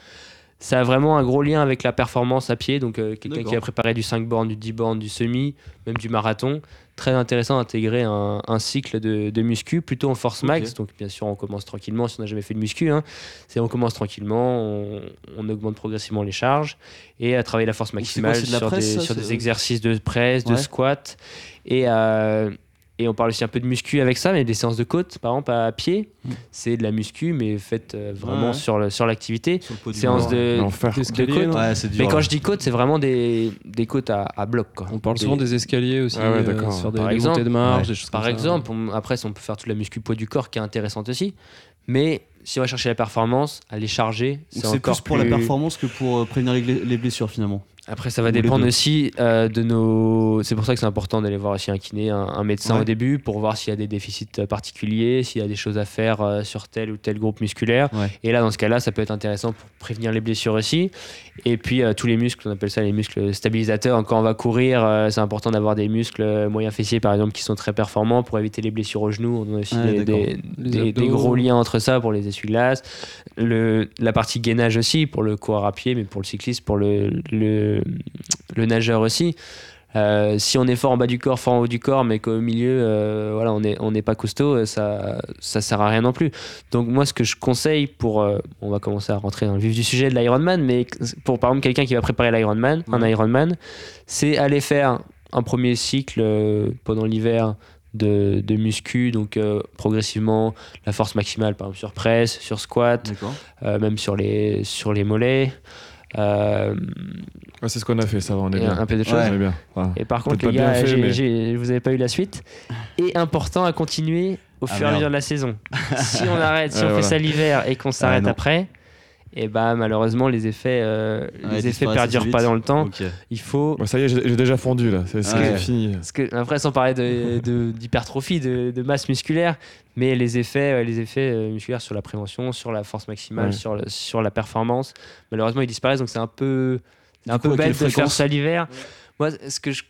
Ça a vraiment un gros lien avec la performance à pied, donc euh, quelqu'un qui a préparé du 5 bornes, du 10 bornes, du semi, même du marathon. Très intéressant d'intégrer un, un cycle de, de muscu, plutôt en force max. Donc bien sûr, on commence tranquillement si on n'a jamais fait de muscu. hein. C'est on commence tranquillement, on, on augmente progressivement les charges et à travailler la force quoi, maximale c'est de la sur, presse, des, ça, sur c'est- des exercices de presse, de squat. Et, euh, et on parle aussi un peu de muscu avec ça, mais des séances de côte, par exemple, à pied, c'est de la muscu, mais faite euh, vraiment Ouais. sur le- sur l'activité. Sur Séance de, L'enfer. de Escalier, côte. non Ouais, c'est dur. Mais quand je dis côte, c'est vraiment des, des côtes à, à bloc. Quoi. On parle Des- souvent des escaliers aussi, Ah ouais, euh, d'accord. sur des, Par des exemple. montées de marge, Ouais. des choses Par comme ça. exemple, on- après, on peut faire toute la muscu poids du corps qui est intéressante aussi. Mais si on va chercher la performance, aller charger, c'est encore plus pour la performance que pour euh, prévenir les, blessures finalement. Après, ça va Ou dépendre aussi euh, de nos. C'est pour ça que c'est important d'aller voir aussi un kiné, un, un médecin Ouais. au début, pour voir s'il y a des déficits euh, particuliers, s'il y a des choses à faire euh, sur tel ou tel groupe musculaire. Ouais. Et là, dans ce cas-là, ça peut être intéressant pour prévenir les blessures aussi. Et puis, euh, tous les muscles, on appelle ça les muscles stabilisateurs. Quand on va courir, euh, c'est important d'avoir des muscles moyens fessiers, par exemple, qui sont très performants pour éviter les blessures au genou. On a aussi des gros liens entre ça pour les essuie-glaces. Le, la partie gainage aussi, pour le coureur à pied, mais pour le cycliste, pour le, le, le nageur aussi. Euh, si on est fort en bas du corps, fort en haut du corps, mais qu'au milieu, euh, voilà, on n'est on n'est pas costaud, euh, ça ça sert à rien non plus. Donc moi, ce que je conseille pour, euh, on va commencer à rentrer dans le vif du sujet de l'Ironman, mais pour par exemple quelqu'un qui va préparer l'Ironman, un. Ironman, c'est aller faire un premier cycle pendant l'hiver de, de muscu, donc euh, progressivement la force maximale, par exemple sur presse, sur squat, euh, même sur les sur les mollets. euh, Ouais, c'est ce qu'on a fait, ça va, on est bien. un peu de choses. Ouais. Et par contre, les gars, vous n'avez pas eu la suite. Et important à continuer au Ah, fur et à mesure de la saison. si on arrête, si Ouais, on voilà. fait ça l'hiver et qu'on s'arrête non. après, et bah malheureusement les effets, euh, Ouais, les effets perdurent pas dans le temps. Il faut Bon, ça y est, j'ai déjà fondu là, c'est Ouais. fini. parce que après sans parler de- de- d'hypertrophie, de, de masse musculaire, mais les effets, euh, les effets euh, musculaires sur la prévention, sur la force maximale, Ouais. sur, le- sur la performance, malheureusement ils disparaissent. Donc c'est un peu, un coup, peu bête de faire fréquence ça l'hiver. Moi, ce que je,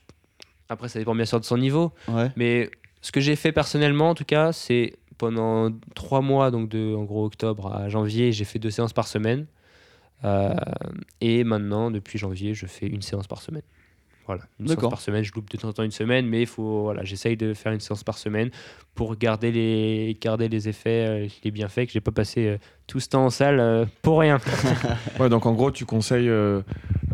après ça dépend bien sûr de son niveau. Ouais. Mais ce que j'ai fait personnellement, en tout cas, c'est pendant trois mois, donc de en gros octobre à janvier, j'ai fait deux séances par semaine. Euh, et maintenant, depuis janvier, je fais une séance par semaine. Voilà, une séance par semaine. Je loupe de temps en temps une semaine, mais il faut, voilà, j'essaye de faire une séance par semaine pour garder les, garder les effets, euh, les bienfaits, que j'ai pas passé euh, tout ce temps en salle pour rien. Ouais, donc en gros, tu conseilles euh,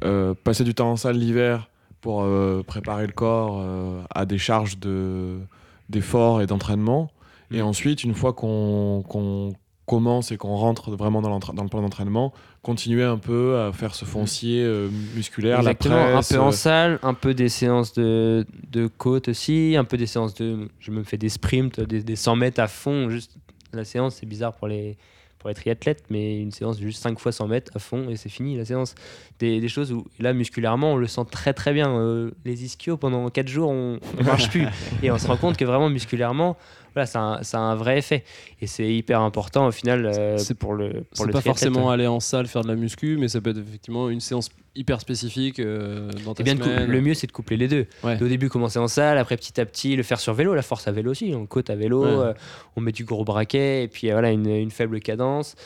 euh, passer du temps en salle l'hiver pour euh, préparer le corps euh, à des charges de- d'efforts et d'entraînement. Et Mm. ensuite, une fois qu'on commence et qu'on rentre vraiment dans, le plan d'entraînement, continuer un peu à faire ce foncier euh, musculaire, Exactement, la presse. un peu en euh, salle, un peu des séances de, de côte aussi, un peu des séances de. Je me fais des sprints, des, des 100 mètres à fond. Juste la séance, c'est bizarre pour les, pour les triathlètes, mais une séance de juste 5 fois 100 mètres à fond et c'est fini la séance. Des, des choses où là, musculairement, on le sent très très bien. Euh, les ischios, pendant 4 jours, on ne marche plus. et on se rend compte que vraiment, musculairement, voilà, ça, a un- ça a un vrai effet. Et c'est hyper important au final euh, C'est- pour le, pour le pas forcément aller en salle faire de la muscu, mais ça peut être effectivement une séance hyper spécifique euh, dans ta bien semaine. le mieux, c'est de coupler les deux. Ouais. Au début, commencer en salle, après petit à petit, le faire sur vélo, la force à vélo aussi. On côte à vélo, Ouais. euh, on met du gros braquet, et puis voilà, une, une faible cadence.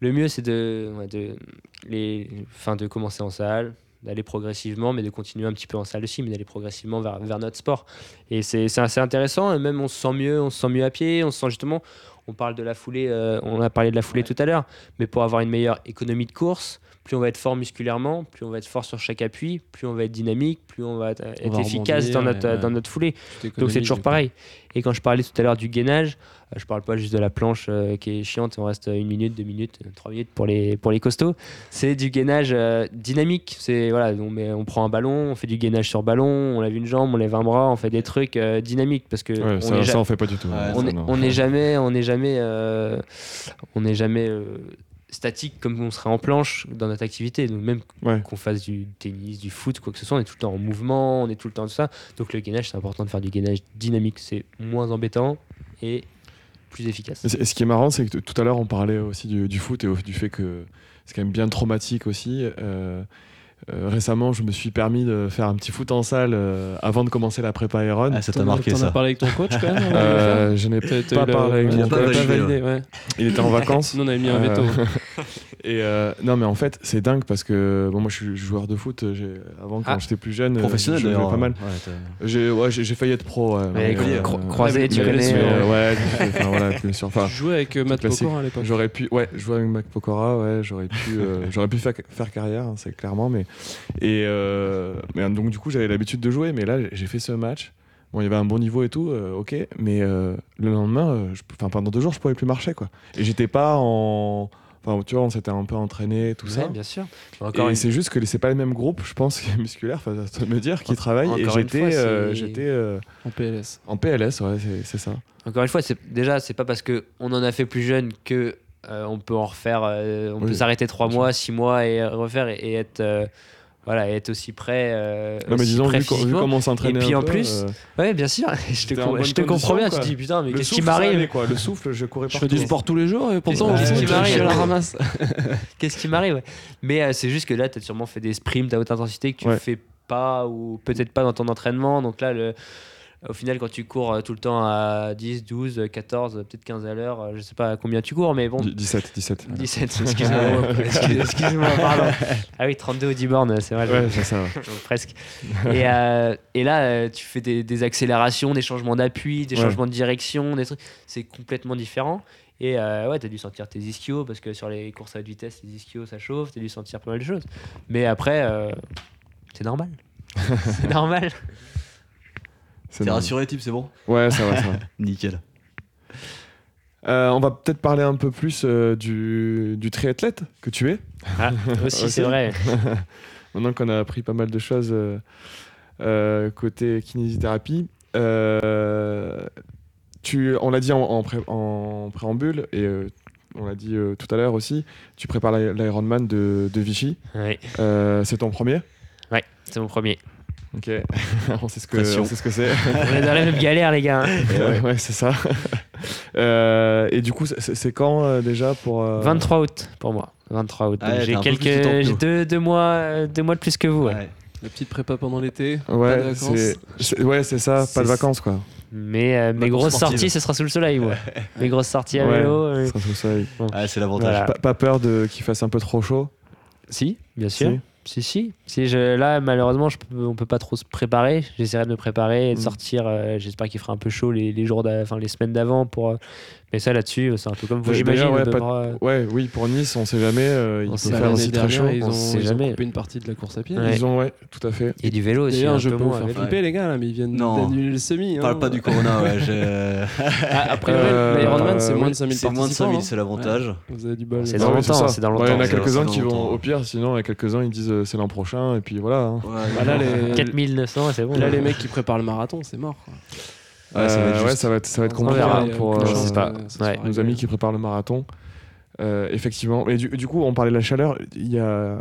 Le mieux, c'est de, de, les, enfin, de commencer en salle, d'aller progressivement, mais de continuer un petit peu en salle aussi, mais d'aller progressivement vers, vers notre sport. Et c'est assez intéressant, et même on se sent mieux, on se sent mieux à pied, on se sent justement. on parle de la foulée, euh, on a parlé de la foulée tout à l'heure, mais pour avoir une meilleure économie de course, plus on va être fort musculairement, plus on va être fort sur chaque appui, plus on va être dynamique, plus on va être, être va efficace dans notre, ouais. dans notre foulée. Donc c'est toujours pareil. Et quand je parlais tout à l'heure du gainage, euh, je parle pas juste de la planche euh, qui est chiante, on reste une minute, deux minutes, euh, trois minutes pour les, pour les costauds. C'est du gainage euh, dynamique. C'est voilà, on, met, on prend un ballon, on fait du gainage sur ballon, on lève une jambe, on lève un bras, on fait des trucs euh, dynamiques parce que Ouais, on ça, est ça, on fait pas du tout. Ouais, hein, on n'est jamais, on n'est jamais, euh, on n'est jamais euh, statique comme on serait en planche dans notre activité. Donc même Ouais. qu'on fasse du tennis, du foot, quoi que ce soit, on est tout le temps en mouvement, on est tout le temps de ça. Donc le gainage, c'est important de faire du gainage dynamique. C'est moins embêtant et plus efficace. Et ce qui est marrant, c'est que tout à l'heure, on parlait aussi du, du foot et au- du fait que c'est quand même bien traumatique aussi. Euh, euh, récemment, je me suis permis de faire un petit foot en salle euh, avant de commencer la prépa Iron. Ah, ça t'a marqué T'en as ça. parlé avec ton coach quand même Euh, je n'ai pas parlé avec mon coach. validé, validé, ouais. Il était en vacances. Nous, on avait mis un veto. Et euh, non, mais en fait, c'est dingue parce que bon, moi, je suis joueur de foot. Avant, quand Ah. j'étais plus jeune, Professionnel je jouais pas mal. Ouais, J'ai ouais, failli être pro. ouais, Mais mais, cro- cro- croisé, tu connais, euh, ouais, enfin, voilà, bien sûr. Enfin, Je jouais avec Matt. Pokora à l'époque. J'aurais pu, ouais, jouer avec Mac Pokora, ouais, j'aurais pu, euh, j'aurais pu faire, faire carrière, hein, c'est clairement, mais et euh, mais donc du coup j'avais l'habitude de jouer, mais là j'ai fait ce match. Bon, il y avait un bon niveau et tout, euh, ok, mais euh, le lendemain, euh, je- pendant deux jours, je pouvais plus marcher quoi. Et j'étais pas en, enfin tu vois, on s'était un peu entraîné, tout ça. Ouais, bien sûr. Encore Et une c'est juste que c'est pas les mêmes groupes, je pense, musculaires, enfin, ça me dire, qui travaillent. Et encore une j'étais, euh, j'étais euh, En PLS. en PLS, ouais, c'est- c'est ça. Encore une fois, c'est déjà c'est pas parce que on en a fait plus jeune que euh, on peut en refaire, euh, on Oui, peut s'arrêter trois mois, six mois et refaire et, et être euh, voilà et être aussi prêt. euh, Non, mais aussi disons, prêt vu, vu comment on s'entraînait Et puis un en peu, plus, euh, Ouais, bien sûr. je te, com- je te comprends bien. quoi. Tu te dis putain, mais le qu'est-ce qui m'arrive quoi. Le souffle, je courais Je partout. fais du sport tous les jours et pourtant, Qu'est-ce je qui je m'arrive la ramasse. Qu'est-ce qui m'arrive. Mais euh, c'est juste que là, tu as sûrement fait des sprints à haute intensité que tu Ouais. fais pas ou peut-être pas dans ton entraînement. Donc là, le, au final, quand tu cours euh, tout le temps à 10, 12, 14, peut-être 15 à l'heure, euh, je sais pas combien tu cours, mais bon. Dix- 17, 17. 17, excuse-moi. excuse- Excuse-moi, pardon. Ah oui, 32 au 10 bornes, c'est vrai. Ouais, c'est ça. Donc, presque. Et, euh, et là, tu fais des, des accélérations, des changements d'appui, des Ouais. changements de direction, des trucs. C'est complètement différent. Et euh, ouais, t'as dû sentir tes ischios parce que sur les courses à haute vitesse, les ischios ça chauffe. T'as dû sentir pas mal de choses. Mais après, euh, c'est normal. c'est normal. C'est T'es rassuré, type, c'est bon Ouais, ça va, ça va. Nickel. Euh, on va peut-être parler un peu plus euh, du, du triathlète que tu es. Ah, aussi, Ok. c'est vrai. Maintenant qu'on a appris pas mal de choses euh, euh, côté kinésithérapie. Euh, tu, on l'a dit en, en pré- en préambule et euh, on l'a dit euh, tout à l'heure aussi, tu prépares l'I- l'Ironman de, de Vichy. Ouais, Euh, c'est ton premier? Ouais c'est mon premier. Ok, on sait ce que sait ce que c'est. On est dans la même galère, les gars. hein. ouais, ouais, c'est ça. Euh, et du coup, c'est- c'est quand euh, déjà pour euh, 23 août pour moi. 23 août. Ah ouais, j'ai quelques, j'ai deux, deux mois, euh, deux mois de plus que vous. ouais. Ouais. La petite prépa pendant l'été. Ouais, c'est c'est- ouais, c'est ça, C'est- pas de vacances quoi. Mais euh, mes grosses sorties, ce sera sous le soleil. moi. mes grosses sorties à Ouais, vélo. euh, ça sera sous le soleil. Ah, c'est l'avantage. Voilà. Pas, pas peur de qu'il fasse un peu trop chaud? Si, bien sûr. Si. Si, si. si je, là, malheureusement, je peux, on peut pas trop se préparer. J'essaierai de me préparer et de Mm. sortir. euh, J'espère qu'il fera un peu chaud les, les jours, enfin les semaines d'avant. Pour, euh, mais ça, là-dessus, c'est un peu comme vous, Ouais, j'imagine. ouais, on pas- Ouais, oui, pour Nice, on sait jamais. euh, il On peut sait faire jamais. aussi L'année très chaud. ils on ont, sait ils ont coupé une partie de la course à pied. Ouais. Ils ont, ouais, tout à fait. Et du vélo aussi. D'ailleurs, un je peu peux vous faire flipper, les gars, là, mais ils viennent Non. d'annuler le semi. hein. Parle pas du Corona, ouais. Ah, Après, Euh, l'Ironman, c'est ouais, moins de 5000 C'est moins de 5000, c'est l'avantage. Vous avez du bol. C'est Bah dans longtemps, Ouais, Il y en a quelques-uns qui vont au pire, sinon il y a quelques-uns ils disent euh, c'est l'an prochain et puis voilà. hein. Ouais, Bah, là, les... 4900, c'est bon. là, les mecs qui préparent le marathon, c'est mort. Ouais, ça va être Euh, ouais, ça va être, ça va être On compliqué verra. hein, pour euh, chance pas. réglé. nos amis qui préparent le marathon. Euh, effectivement. Et du, du coup, on parlait de la chaleur. Il y a,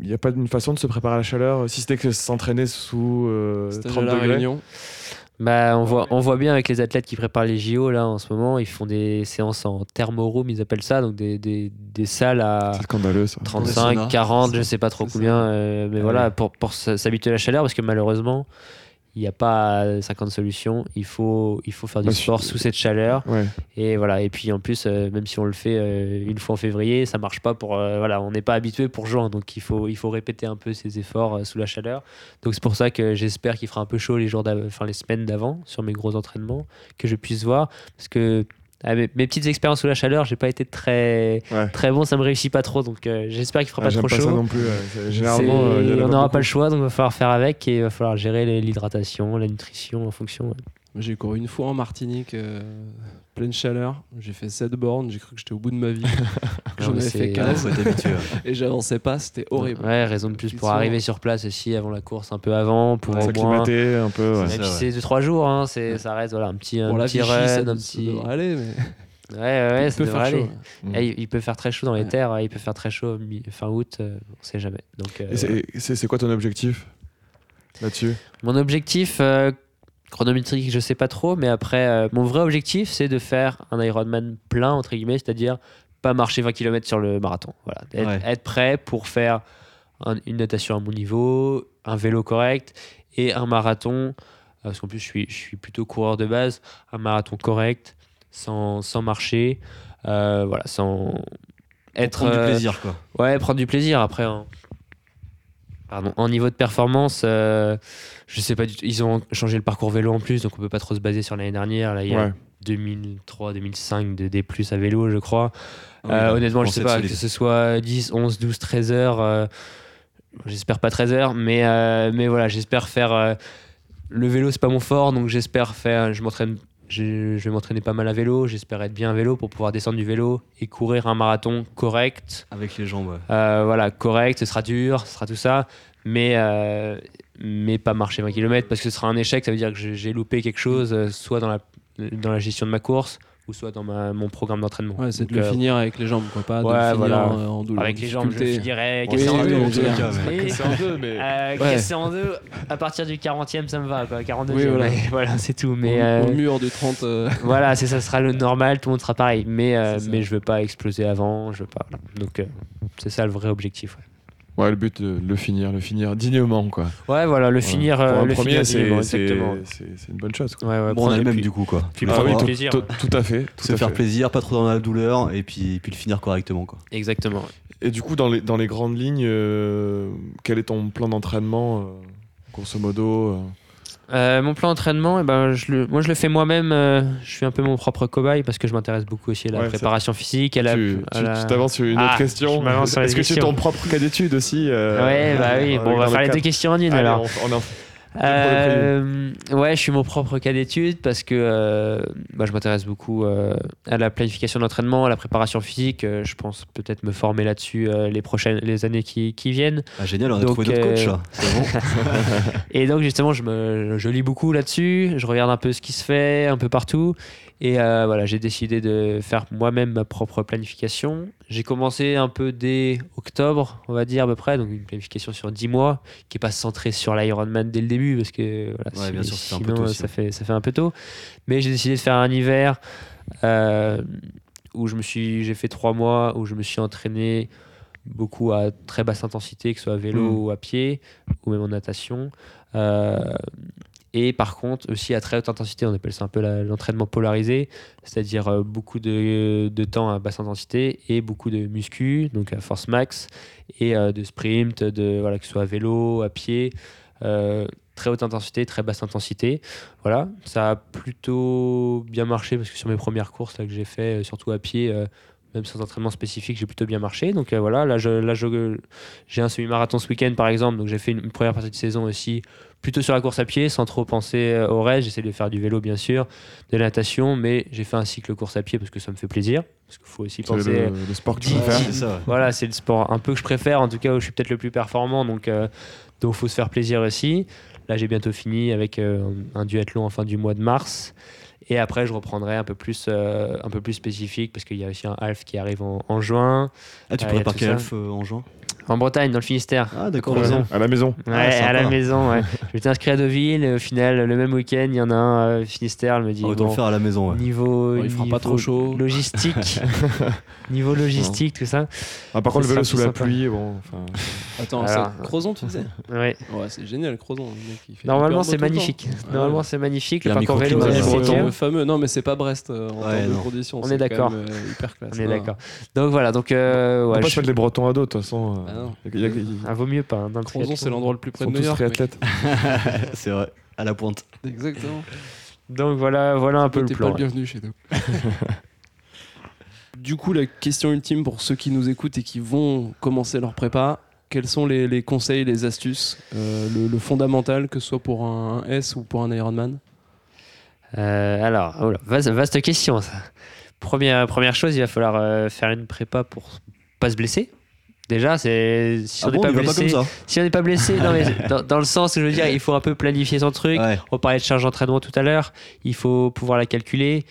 il y a pas une façon de se préparer à la chaleur, si c'était que s'entraîner sous euh, Stage 30 à la degrés. Réunion. Bah, on, voit, on voit bien avec les athlètes qui préparent les JO là en ce moment, ils font des séances en thermoroom, ils appellent ça, donc des, des, des salles à C'est scandaleux ça. 35, sauna. 40, C'est je ça. sais pas trop combien, euh, mais voilà, pour, pour s'habituer à la chaleur, parce que malheureusement, il n'y a pas 50 solutions, il faut, il faut faire du Bah, sport sous cette chaleur, Ouais. et voilà, et puis en plus, euh, même si on le fait euh, une fois en février, ça marche pas pour, euh, voilà, on n'est pas habitué pour juin, donc il faut, il faut répéter un peu ses efforts sous la chaleur, donc c'est pour ça que j'espère qu'il fera un peu chaud les jours, enfin les semaines d'avant sur mes gros entraînements, que je puisse voir, parce que Ah, mes, mes petites expériences sous la chaleur, j'ai pas été très Ouais. très bon, ça me réussit pas trop, donc euh, j'espère qu'il fera Ah, pas j'aime trop pas ça chaud. non plus. ouais. Généralement, euh, y en on n'aura pas le choix, donc il va falloir faire avec et il va falloir gérer l'hydratation, la nutrition en fonction. ouais. J'ai couru une fois en Martinique, euh, pleine chaleur. J'ai fait 7 bornes, j'ai cru que j'étais au bout de ma vie. J'en avais fait Ouais, 15 faut être habitué. ouais. et j'avançais pas, c'était horrible. Ouais, raison de plus pour arriver sur place aussi avant la course, un peu avant, pour. S'acclimater un peu. ouais. C'est Et puis ça, c'est 2-3 jours, hein, c'est, ça reste voilà, un petit, un la petit Vichy, run, ça, un ça petit. devrait aller, mais Ouais, ouais, il ça peut faire aller. chaud. Eh, il, peut faire très chaud dans les Ouais. terres, hein, il peut faire très chaud fin août, euh, on sait jamais. Donc, euh, Et c'est- quoi ton objectif là-dessus? Mon objectif euh, chronométrique, je sais pas trop, mais après, euh, mon vrai objectif, c'est de faire un Ironman plein, entre guillemets, c'est-à-dire pas marcher 20 km sur le marathon. Voilà. Être, Ouais. être prêt pour faire un- une natation à mon niveau, un vélo correct et un marathon, euh, parce qu'en plus, je suis, je suis plutôt coureur de base, un marathon correct, sans, sans marcher, euh, voilà, sans être. Prendre du plaisir, quoi. Ouais, prendre du plaisir après. En, pardon, en niveau de performance, euh, je sais pas du tout. Ils ont changé le parcours vélo en plus, donc on peut pas trop se baser sur l'année dernière. Là, il y a Ouais. 2003, 2005 de D+ à vélo, je crois. Oui, Euh, honnêtement, je sais pas, solide. que ce soit 10, 11, 12, 13 heures. euh, j'espère pas 13 heures, mais, mais voilà, j'espère faire. le vélo, c'est pas mon fort, donc j'espère faire. Je m'entraîne. Je, je vais m'entraîner pas mal à vélo, j'espère être bien à vélo pour pouvoir descendre du vélo et courir un marathon correct. Avec les jambes, ouais. Euh, voilà, correct, ce sera dur, ce sera tout ça, mais, euh, mais pas marcher 20 km parce que ce sera un échec, ça veut dire que j'ai j'ai loupé quelque chose, euh, soit dans la, dans la gestion de ma course ou soit dans ma, mon programme d'entraînement. Ouais, c'est de le euh, finir avec les jambes, quoi, pas de ouais, le finir voilà. en, en double. Avec les jambes, je finirais Oui, cassé en oui, deux. en oui, oui, mais- C'est un peu, mais. Euh, Ouais. Cassé en deux, à partir du 40e, ça me va, quoi. 42 Oui, voilà. mais voilà, c'est tout. Mais au, euh, au mur du 30. euh, voilà, c'est ça sera le normal, tout le monde sera pareil. Mais, euh, mais je veux pas exploser avant, je veux pas. voilà. Donc, euh, c'est ça le vrai objectif. Ouais. Ouais, le but de le finir, le finir dignement, quoi. Ouais, voilà, le Ouais. finir, Pour euh, un le premier, finir c'est dignement, c'est- exactement. c'est- c'est une bonne chose. Quoi. Ouais, ouais, Bon, on le même puis- du coup, quoi. puis Ah oui, tout, plaisir, tout- à fait. Tout se à faire fait. plaisir, pas trop dans la douleur, et puis, puis le finir correctement, quoi. Exactement. Et du coup, dans les, dans les grandes lignes, euh, quel est ton plan d'entraînement, euh, grosso modo euh Euh, mon plan d'entraînement, eh ben, je le, moi je le fais moi-même. euh, je suis un peu mon propre cobaye parce que je m'intéresse beaucoup aussi à la Ouais, préparation physique. À la, Tu la- t'avances sur une Ah, autre question. Est-ce que tu es ton propre cas d'étude aussi euh, Ouais, bah oui. dans Bon, on va faire les deux questions en une Allez, alors. on- on en- Euh, ouais, je suis mon propre cas d'étude parce que euh, bah, je m'intéresse beaucoup euh, à la planification d'entraînement, à la préparation physique. Euh, je pense peut-être me former là-dessus euh, les prochaines, les années qui, qui viennent. Ah, génial, on a Donc, trouvé d'autres euh, coachs, là. C'est bon. Et donc justement, je, me, je lis beaucoup là-dessus, je regarde un peu ce qui se fait un peu partout. Et euh, voilà, j'ai décidé de faire moi-même ma propre planification. J'ai commencé un peu dès octobre, on va dire à peu près, donc une planification sur 10 mois, qui n'est pas centrée sur l'Ironman dès le début, parce que voilà, Ouais, bien si- sûr, ça fait un peu sinon, tôt ça, fait, ça fait un peu tôt. Mais j'ai décidé de faire un hiver euh, où je me suis, j'ai fait trois mois, où je me suis entraîné beaucoup à très basse intensité, que ce soit à vélo Mm. ou à pied, ou même en natation. Euh, et par contre, aussi à très haute intensité, on appelle ça un peu l'entraînement polarisé, c'est-à-dire euh, beaucoup de, temps à basse intensité et beaucoup de muscu, donc à force max, et euh, de sprint, de, voilà, que ce soit à vélo, à pied, euh, très haute intensité, très basse intensité. Voilà, ça a plutôt bien marché parce que sur mes premières courses que j'ai fait, surtout à pied, même sans entraînement spécifique, j'ai plutôt bien marché. Donc voilà, là, je, j'ai un semi-marathon ce week-end par exemple, donc j'ai fait une première partie de saison aussi plutôt sur la course à pied, sans trop penser euh, au reste. J'essaie de faire du vélo bien sûr, de la natation, mais j'ai fait un cycle course à pied parce que ça me fait plaisir. Parce qu'il faut aussi C'est penser. le, le sport que tu ouais. Voilà, c'est le sport un peu que je préfère, en tout cas où je suis peut-être le plus performant, donc euh, donc faut se faire plaisir aussi. Là, j'ai bientôt fini avec euh, un duathlon en fin du mois de mars. Et après, je reprendrai un peu plus, euh, un peu plus spécifique parce qu'il y a aussi un half qui arrive en, en juin, Ah, tu pourrais y a par tout quel ça. elfe euh, en juin? En Bretagne, dans le Finistère. Ah, d'accord. À la maison. Ouais, Ah, à la maison. Ouais. je m'étais inscrit à Deauville et au final, le même week-end, il y en a un euh, Finistère. Elle me dit On va bon, le faire à la maison, ouais. niveau, Bon, il fera pas trop chaud. logistique, niveau logistique, tout ça. Ah, par contre, le vélo sous la sympa. pluie, bon. enfin, Attends, c'est Crozon, tu disais Ouais. Ouais, c'est génial, Crozon. le mec, il fait Normalement, c'est magnifique. Ouais. Normalement, c'est magnifique. Le parcours vélo, le fameux. Non, mais c'est pas Brest euh, en conditions. On est d'accord. euh, hyper classe. On est Non. d'accord. Donc voilà. Donc On pas les Bretons à dos, de toute façon. Non. il y a- ils Ah, vaut mieux pas. hein, dans le Crozon, triathlon. c'est l'endroit le plus près sont de New tous York. mec. triathlètes. c'est vrai. À la pointe. Exactement. Donc voilà, voilà un peu le T'es plan. pas le bienvenu chez nous. du coup, la question ultime pour ceux qui nous écoutent et qui vont commencer leur prépa, quels sont les, les conseils, les astuces, euh, le, le fondamental, que ce soit pour un, un S ou pour un Ironman? Euh, alors, oh là, vaste, vaste question ça. Première, première chose, il va falloir euh, faire une prépa pour pas se blesser. Déjà, c'est si Ah on n'est bon, pas blessé, si on n'est pas blessé, non, mais dans, dans le sens où je veux dire, il faut un peu planifier son truc. Ouais. On parlait de charge d'entraînement tout à l'heure. Il faut pouvoir la calculer.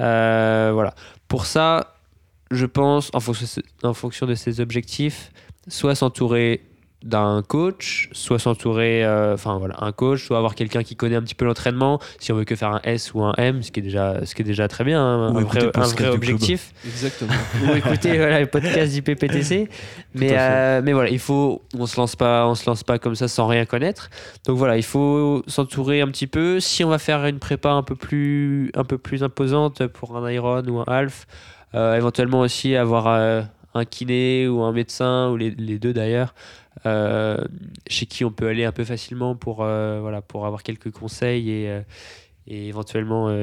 Euh, voilà. Pour ça, je pense, en fonction, en fonction de ses objectifs, soit s'entourer d'un coach, soit s'entourer, euh, enfin voilà, un coach, soit avoir quelqu'un qui connaît un petit peu l'entraînement, si on veut que faire un S ou un M, ce qui est déjà, ce qui est déjà très bien, hein, un vrai, un vrai objectif Exactement. ou écouter voilà, le podcast du PPTC. Mais, euh, mais voilà, il faut, on se lance pas, on se lance pas comme ça sans rien connaître. Donc voilà, il faut s'entourer un petit peu. Si on va faire une prépa un peu plus, un peu plus imposante pour un Iron ou un Half, euh, éventuellement aussi avoir euh, un kiné ou un médecin ou les, les deux d'ailleurs. Euh, chez qui on peut aller un peu facilement pour, euh, voilà, pour avoir quelques conseils et, euh, et éventuellement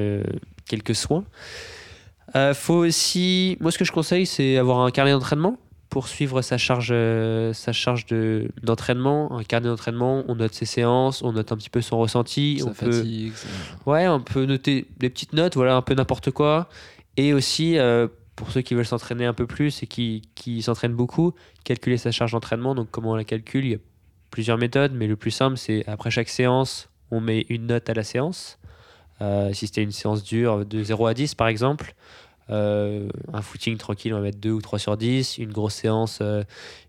quelques soins. Faut aussi, moi ce que je conseille, c'est avoir un carnet d'entraînement pour suivre sa charge, euh, sa charge de, d'entraînement. Un carnet d'entraînement, on note ses séances, on note un petit peu son ressenti. Ça on peut, ça- ouais, on peut noter des petites notes, voilà, un peu n'importe quoi. Et aussi, euh, pour ceux qui veulent s'entraîner un peu plus et qui, qui s'entraînent beaucoup, calculer sa charge d'entraînement. Donc comment on la calcule? Il y a plusieurs méthodes, mais le plus simple, c'est après chaque séance, on met une note à la séance. Euh, si c'était une séance dure de 0 à 10 par exemple, euh, un footing tranquille, on va mettre 2 ou 3 sur 10. Une grosse séance, euh,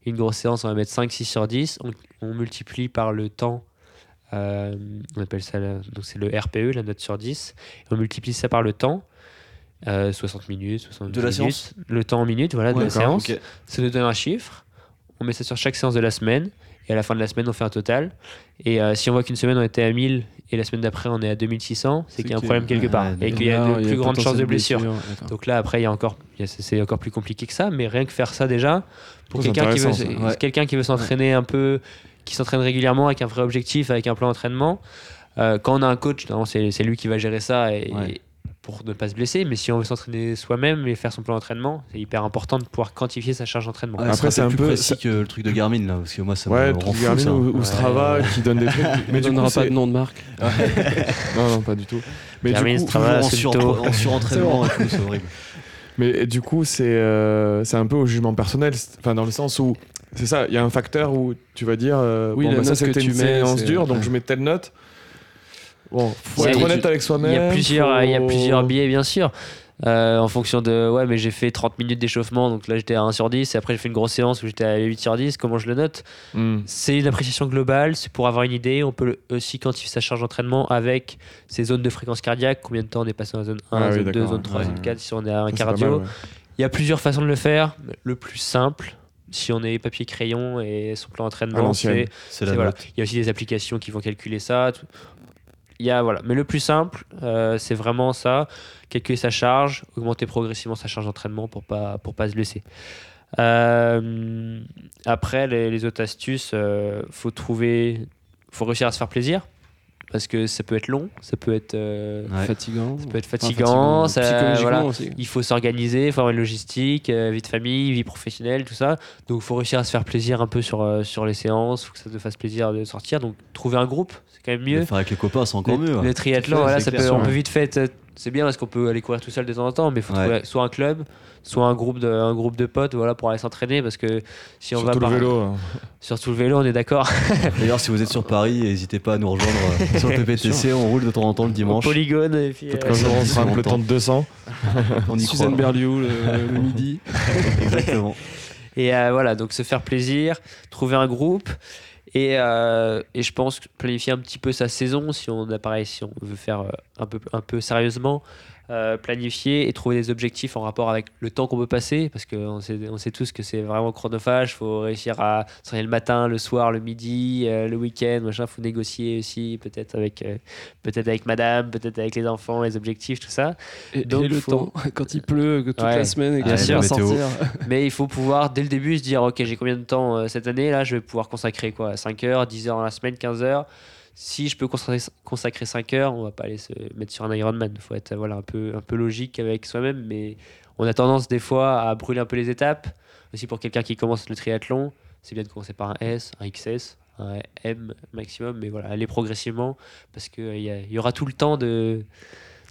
une grosse séance on va mettre 5, 6 sur 10. On, multiplie par le temps. on appelle ça donc c'est le RPE, la note sur 10. Et on multiplie ça par le temps. Euh, 60 minutes, 70 De la minutes, séance Le temps en minutes, voilà, de la séance. Ça nous donne un chiffre. On met ça sur chaque séance de la semaine. Et à la fin de la semaine, on fait un total. Et euh, si on voit qu'une semaine, on était à 1000 et la semaine d'après, on est à 2600, c'est qu'il y a un problème quelque part. Ouais, et qu'il y a de plus grandes chances de blessure. Donc là, après, il y a encore, il y a- c'est encore plus compliqué que ça. Mais rien que faire ça déjà, pour quelqu'un qui veut, quelqu'un qui veut s'entraîner un peu, qui s'entraîne régulièrement avec un vrai objectif, avec un plan d'entraînement, euh, quand on a un coach, c'est lui qui va gérer ça et, Ouais. Pour ne pas se blesser. Mais si on veut s'entraîner soi-même et faire son plan d'entraînement, c'est hyper important de pouvoir quantifier sa charge d'entraînement. Après, Après, c'est c'est un plus peu- précis que le truc de Garmin là, parce que moi ça Ouais, me le rend truc fou Garmin ça. ou, ou Ouais. Strava qui donne des trucs. Mais coup, donnera pas de nom de marque. Non, non, pas du tout. Mais Garmin, du coup, Strava, en, sur- en surentraînement c'est horrible. Mais du coup, c'est euh, c'est un peu au jugement personnel. Enfin, dans le sens où, c'est ça, il y a un facteur où tu vas dire, euh, Oui, bon, bah, ça c'était tu une mets, séance dure, donc je mets telle note. Bon, faut être il- honnête avec soi-même. Il y a plusieurs, il y a faut- plusieurs biais, bien sûr. Euh, en fonction de ouais mais j'ai fait 30 minutes d'échauffement donc là j'étais à 1 sur 10 et après j'ai fait une grosse séance où j'étais à 8 sur 10 comment je le note? Hmm. c'est une appréciation globale c'est pour avoir une idée on peut aussi quantifier sa charge d'entraînement avec ses zones de fréquence cardiaque combien de temps on est passé dans la zone 1 Ah oui, zone 2 d'accord, zone 3 ouais. zone 4 si on est à un Ça, cardio mal, ouais. il y a plusieurs façons de le faire le plus simple si on est papier crayon et son plan d'entraînement c'est voilà. Il y a aussi des applications qui vont calculer ça. tout. Il y a, voilà. Mais le plus simple, euh, c'est vraiment ça calculer sa charge, augmenter progressivement sa charge d'entraînement pour pas, pour pas se blesser. Euh, après, les, autres astuces, euh, faut trouver, faut réussir à se faire plaisir parce que ça peut être long, ça peut être, euh, Ouais. Fatigant. ça peut être Enfin, fatigant, ça- psychologiquement voilà. aussi. il faut s'organiser, il faut avoir une logistique, euh, vie de famille, vie professionnelle, tout ça. Donc il faut réussir à se faire plaisir un peu sur, euh, sur les séances, il faut que ça te fasse plaisir de sortir. Donc trouver un groupe, c'est quand même mieux. Le faire avec les copains, c'est encore le, mieux. hein. le triathlon, voilà, ça peut, on peut vite fait. C'est bien parce qu'on peut aller courir tout seul de temps en temps, mais il faut Ouais. trouver soit un club, soit un groupe de, un groupe de potes voilà, pour aller s'entraîner. Parce que si on Surtout va le par- vélo. hein. Surtout le vélo, on est d'accord. D'ailleurs, si vous êtes sur Paris, n'hésitez pas à nous rejoindre euh, sur le PPTC. On roule de temps en temps le Au dimanche. polygone. Et puis, Peut-être euh, qu'un jour on un longtemps. peloton de 200. On y Suzanne croit. Berliou le, le midi. Exactement. Et euh, voilà, donc se faire plaisir, trouver un groupe. Et, euh, et je pense planifier un petit peu sa saison, si on veut faire euh, un peu sérieusement, euh, planifier et trouver des objectifs en rapport avec le temps qu'on peut passer, parce qu'on sait, on sait tous que c'est vraiment chronophage, il faut réussir à s'entraîner le matin, le soir, le midi, euh, le week-end, machin, faut négocier aussi, peut-être avec, euh, peut-être avec madame, peut-être avec les enfants, les objectifs, tout ça. Et, Donc, et le faut- temps, quand il pleut, que toute Ouais. la semaine et Bien sûr. sortir. Mais il faut pouvoir, dès le début, se dire Ok, j'ai combien de temps euh, cette année Là, je vais pouvoir consacrer quoi 5 heures, 10 heures dans la semaine, 15 heures. Si je peux consacrer, consacrer 5 heures, on va pas aller se mettre sur un Ironman. Il faut être euh, voilà, un, peu, un peu logique avec soi-même, mais on a tendance des fois à brûler un peu les étapes. Aussi pour quelqu'un qui commence le triathlon, c'est bien de commencer par un S, un XS, un M maximum, mais voilà, aller progressivement parce qu'il y, a- il y aura tout le temps de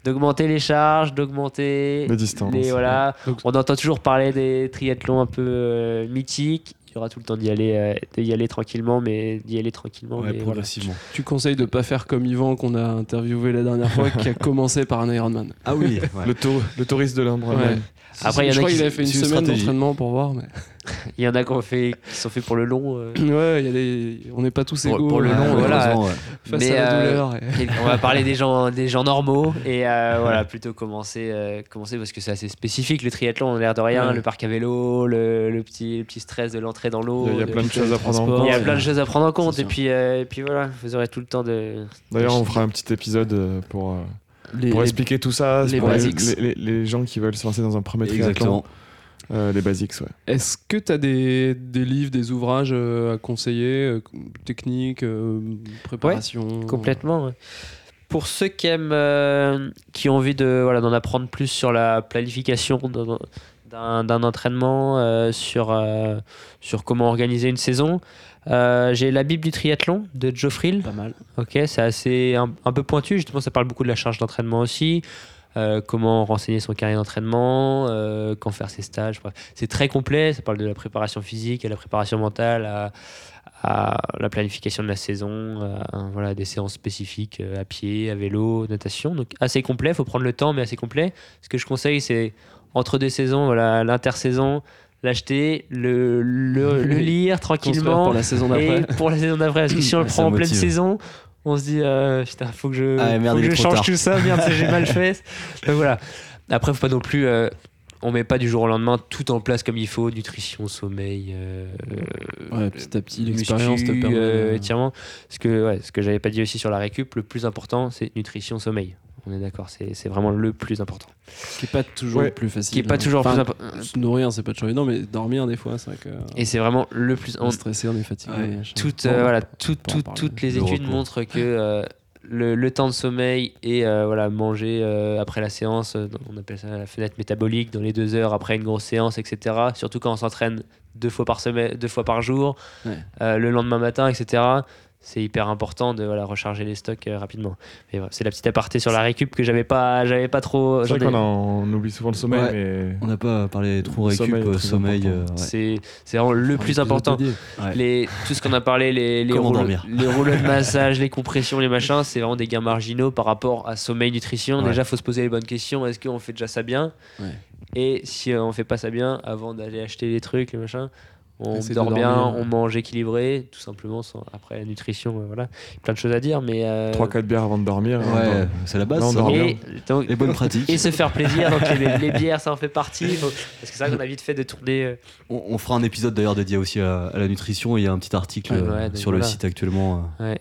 d'augmenter les charges, d'augmenter Les distances. les voilà. On entend toujours parler des triathlons un peu euh, mythiques. Il y aura tout le temps d'y aller, euh, d'y aller tranquillement, mais d'y aller tranquillement. Ouais, mais voilà. progressivement. Tu conseilles de pas faire comme Yvan qu'on a interviewé la dernière fois, qui a commencé par un Ironman. Ah oui, ouais. Le, tour- le touriste de l'Ambre. Ouais. Après, il y en je a crois qui- qu'il avait fait une semaine d'entraînement pour voir. Mais... Il y en a qui, ont fait, qui sont faits pour le long. euh. Ouais, il y a des... on n'est pas tous Pour- égaux pour le euh, long, voilà. Ouais. face Mais, à la euh, douleur. et- Et on va parler des gens, des gens normaux et euh, voilà plutôt commencer, euh, commencer parce que c'est assez spécifique le triathlon on a l'air de rien Ouais. le parc à vélo le, le petit le petit stress de l'entrée dans l'eau Il y a, plein de choses à prendre en compte. il y a plein de choses à prendre en compte et puis euh, et puis voilà vous aurez tout le temps de D'ailleurs, on fera un petit épisode pour, euh, Les- pour les- expliquer tout ça. les pour les, les- les- les gens qui veulent se lancer dans un premier triathlon. Exactement. Euh, les basics, ouais. Est-ce que tu as des, des livres, des ouvrages euh, à conseiller, euh, techniques, euh, préparation? Complètement ouais. pour ceux qui aiment euh, qui ont envie de voilà d'en apprendre plus sur la planification d'un- entraînement euh, sur euh, sur comment organiser une saison euh, j'ai la Bible du triathlon de Joe Frill Pas mal. Ok, c'est assez un, un peu pointu. Justement, ça parle beaucoup de la charge d'entraînement aussi. Euh, comment renseigner son carrière d'entraînement, euh, quand faire ses stages. C'est très complet. Ça parle de la préparation physique, à la préparation mentale, à, à la planification de la saison, à, voilà, des séances spécifiques euh, à pied, à vélo, natation. Donc assez complet. Il faut prendre le temps, mais assez complet. Ce que je conseille, c'est entre deux saisons, voilà, l'intersaison, l'acheter, le, le, le lire tranquillement pour la saison d'après. pour la saison d'après. Parce que si on le prend en pleine saison, on se dit euh, putain, faut que je, Ah, merde, faut que je change tard. tout ça, merde, j'ai mal fait. Donc voilà. Après, faut pas non plus. euh, on met pas du jour au lendemain tout en place comme il faut, nutrition, sommeil, euh, Ouais, petit à petit, l'expérience te permet. euh, étirement. Ce que, ouais, ce que j'avais pas dit aussi sur la récup, le plus important, c'est nutrition, sommeil. On est d'accord, c'est c'est vraiment le plus important. qui est pas toujours Ouais. le plus facile. Qui est pas toujours Enfin, plus important. Se nourrir, c'est pas toujours évident, mais dormir, des fois, c'est vrai que. Et c'est vraiment le plus. on est stressé, on est fatigué. Ouais. toutes, euh, voilà, toutes, peut en toutes, les Le études montrent que euh, le, le temps de sommeil et euh, voilà, manger euh, après la séance, euh, on appelle ça la fenêtre métabolique, dans les deux heures après une grosse séance, etc. Surtout quand on s'entraîne deux fois par semaine, deux fois par jour, Ouais. euh, le lendemain matin, etc. C'est hyper important de voilà, recharger les stocks euh, rapidement. Voilà, c'est la petite aparté sur la récup que j'avais pas, j'avais pas trop. C'est vrai qu'on on oublie souvent le sommeil, Ouais. mais. On n'a pas parlé trop récup, sommeil sommeil. important. euh, ouais. C'est c'est vraiment le plus important. dédié. Ouais. Les, tout ce qu'on a parlé, les, rouleaux, les rouleaux de massage, les compressions, les machins, c'est vraiment des gains marginaux par rapport à sommeil, nutrition. Ouais. Déjà, faut se poser les bonnes questions. Est-ce qu'on fait déjà ça bien? Ouais. Et si on fait pas ça bien, avant d'aller acheter les trucs, les machins, on dort bien, dormir. on mange équilibré, tout simplement. sans- après, la nutrition, euh, voilà, plein de choses à dire, mais. euh, 3-4 bières avant de dormir. hein, Ouais, c'est la base. Là, on ça. dort bien. et, donc, Les bonnes pratiques. et se faire plaisir, donc les, les bières, ça en fait partie. Parce que c'est vrai qu'on a vite fait de tourner. euh, On, on fera un épisode d'ailleurs dédié aussi à, à la nutrition. Il y a un petit article Ouais, euh, ouais, sur le site actuellement. ouais.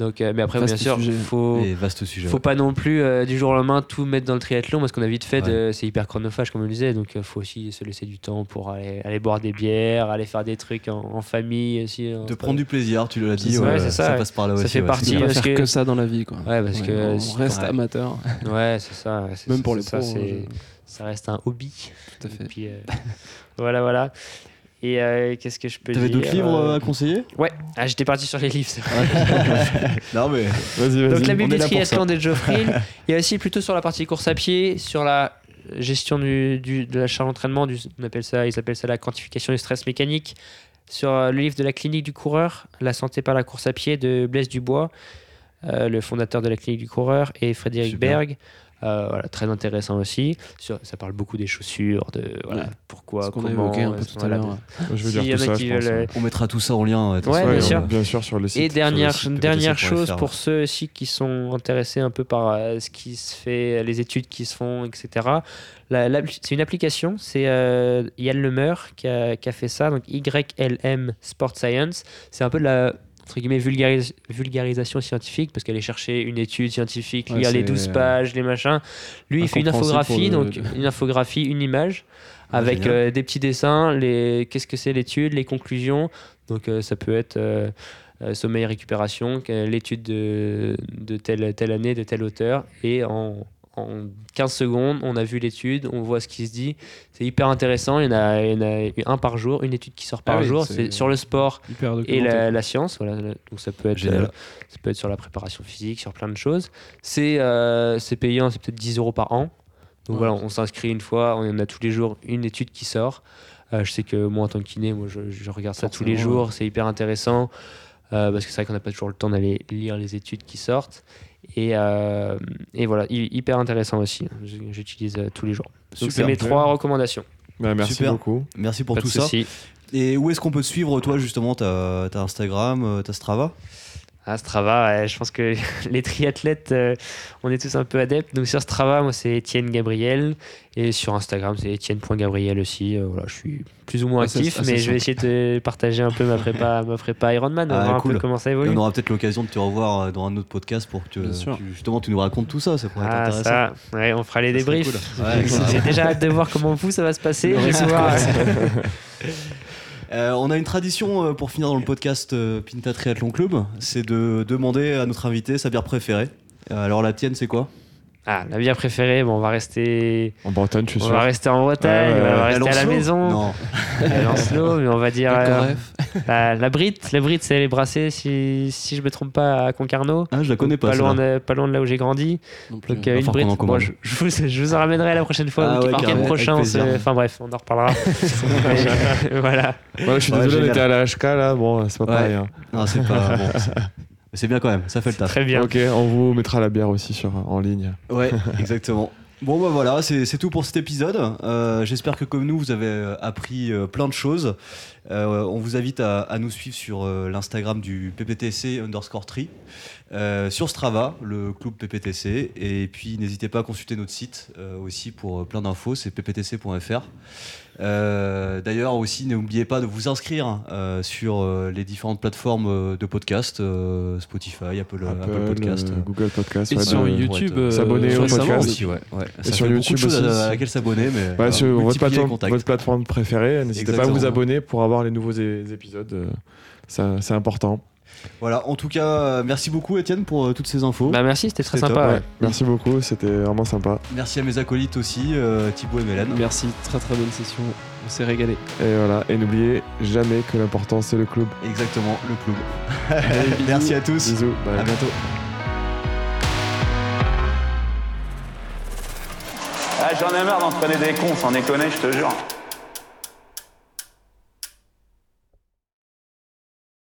Donc, euh, mais après, Vaste bien sûr, sujet. faut. euh, Et vaste sujet. Faut ouais. pas non plus euh, du jour au lendemain tout mettre dans le triathlon parce qu'on a vite fait, c'est hyper chronophage comme on le disait, donc il faut aussi se laisser du temps pour aller, aller boire des bières, aller faire des trucs en, en famille aussi. De prendre du plaisir, tu l'as dit. ça, ouais, ouais, c'est ça, ouais. passe par là Ça aussi. fait partie, parce faire que- que ça dans la vie, quoi. Ouais, parce que on reste ouais. amateur, Ouais, c'est ça. même pour les pros. ça, reste un hobby. Tout à Et fait. puis, euh, voilà, voilà. Et euh, qu'est-ce que je peux dire T'avais d'autres livres euh, à conseiller Ouais, ah, j'étais parti sur les livres. c'est vrai. Non mais. Vas-y, vas-y. Donc la pour triathlon de Geoffrey. Il y a aussi plutôt sur la partie course à pied, sur la gestion du, du- de la charge d'entraînement, du- on appelle ça, ils appellent ça la quantification du stress mécanique. Sur euh, le livre de la clinique du coureur, La santé par la course à pied de Blaise Dubois, euh, le fondateur de la clinique du coureur, et Frédéric Super. Berg. Euh, voilà, très intéressant aussi. Sur- ça parle beaucoup des chaussures, de voilà, Ouais. pourquoi, Ce qu'on a comment. évoqué un peu euh, tout à. Je tout a ça, je pense. veulent, ouais. On mettra tout ça en lien. de toute Ouais, façon. bien Ouais, sûr. Bien sûr, sur le site. Et dernière, site dernière chose pour ceux aussi qui sont intéressés un peu par euh, ce qui se fait, les études qui se font, etc. C'est une application, c'est euh, Yann Lemeur qui a, qui a fait ça, donc YLM Sport Science. C'est un peu de la entre guillemets, vulgaris- vulgarisation scientifique, parce qu'aller chercher une étude scientifique, Ouais, lire les c'est, 12 euh, pages, les machins. Lui, il fait une infographie, donc une infographie, une image, Ah, avec euh, des petits dessins, les qu'est-ce que c'est l'étude, les conclusions. Donc euh, ça peut être euh, sommeil récupération, l'étude de, de telle, telle année, de tel auteur, et en, en 15 secondes, on a vu l'étude, on voit ce qui se dit. C'est hyper intéressant. Il y, en a, il y en a eu un par jour, une étude qui sort par Ah oui, jour. c'est- sur le sport et la, la science. Voilà. Donc ça peut être, Génial. euh, ça peut être sur la préparation physique, sur plein de choses. C'est euh, payant, c'est peut-être 10 euros par an. Donc Ouais. voilà, on s'inscrit une fois, on a tous les jours une étude qui sort. Euh, je sais que moi en tant que kiné, moi je, je regarde ça tous les jours, c'est hyper intéressant euh, parce que c'est vrai qu'on n'a pas toujours le temps d'aller lire les études qui sortent. Et, euh, et voilà, hy- hyper intéressant aussi. J- J'utilise euh, tous les jours. Donc c'est mes trois recommandations. Bah, merci Super. beaucoup. Merci pour Pas tout ça. Et où est-ce qu'on peut te suivre, toi, justement T'as as Instagram, euh, t'as Strava? Ah, Strava, ouais, je pense que les triathlètes, euh, on est tous un peu adeptes. Donc sur Strava, moi c'est Étienne Gabriel. Et sur Instagram, c'est Étienne.gabriel aussi. Euh, voilà, je suis plus ou moins Ah, actif, mais je vais simple. essayer de partager un peu ma prépa, ma prépa Ironman, on va Ah, voir un cool. peu comment ça Et évolue. on aura peut-être l'occasion de te revoir euh, dans un autre podcast pour que tu- justement tu nous racontes tout ça. Ça pourrait être Ah, intéressant. ça, ouais, on fera les Ça débriefs. cool. Ouais. J'ai déjà hâte de voir comment vous ça va se passer. Euh, on a une tradition euh, pour finir dans le podcast euh, Pinta Triathlon Club, c'est de demander à notre invité sa bière préférée. Euh, alors la tienne, c'est quoi? Ah, la bière préférée, bon, on va rester, En Bretagne, je suis on sûr. va rester en Bretagne, Ouais, ouais, on va rester à la Lancelot maison. Non. À Lancelot, mais on va dire. Euh. La, la Brit, la Brit, c'est les brassés, si, si je me trompe pas, à Concarneau. Ah, je la connais pas. Pas loin, de, pas loin de là où j'ai grandi. Donc euh, une falloir Brit. qu'on en Bon, je, je vous, je vous en ramènerai la prochaine fois, Ah le ouais, prochain. Enfin bref, on en reparlera. Mais, voilà. Voilà, je suis Ouais, désolé, on était à la HK là. Bon, c'est pas Ouais. pareil. hein. Non, c'est pas bon. C'est bien quand même, ça fait le taf. Très bien. Ok, on vous mettra la bière aussi sur, en ligne. Ouais, exactement. Bon bah voilà, c'est tout pour cet épisode. Euh, J'espère que comme nous, vous avez euh, appris euh, plein de choses. On vous invite à, à nous suivre sur l'Instagram du PPTC underscore tri, sur Strava, le club PPTC, et puis n'hésitez pas à consulter notre site aussi pour plein d'infos, c'est pptc.fr. Euh, D'ailleurs aussi, n'oubliez pas de vous inscrire euh, sur euh, les différentes plateformes de podcast, euh, Spotify, Apple, Apple, Podcast. euh, Google Podcast. Et ouais, sur de- YouTube, euh, s'abonner au podcast. aussi, ouais. ouais. Ça sur fait YouTube de choses aussi, à, laquelle s'abonner, mais Bah, sur votre plateforme, votre plateforme préférée, n'hésitez pas à vous abonner pour avoir les nouveaux épisodes. ça- C'est important. Voilà, en tout cas, euh, merci beaucoup Étienne pour euh, toutes ces infos. Bah merci, c'était très sympa. top, ouais. Merci beaucoup, c'était vraiment sympa. Merci à mes acolytes aussi, euh, Thibaut et Mélène. Merci, très très bonne session. On s'est régalé. Et voilà, et n'oubliez jamais que l'important c'est le club. Exactement, le club. merci à tous. Bisous, bye. À bientôt. Ah, J'en ai marre d'entraîner des cons, sans déconner, je te jure.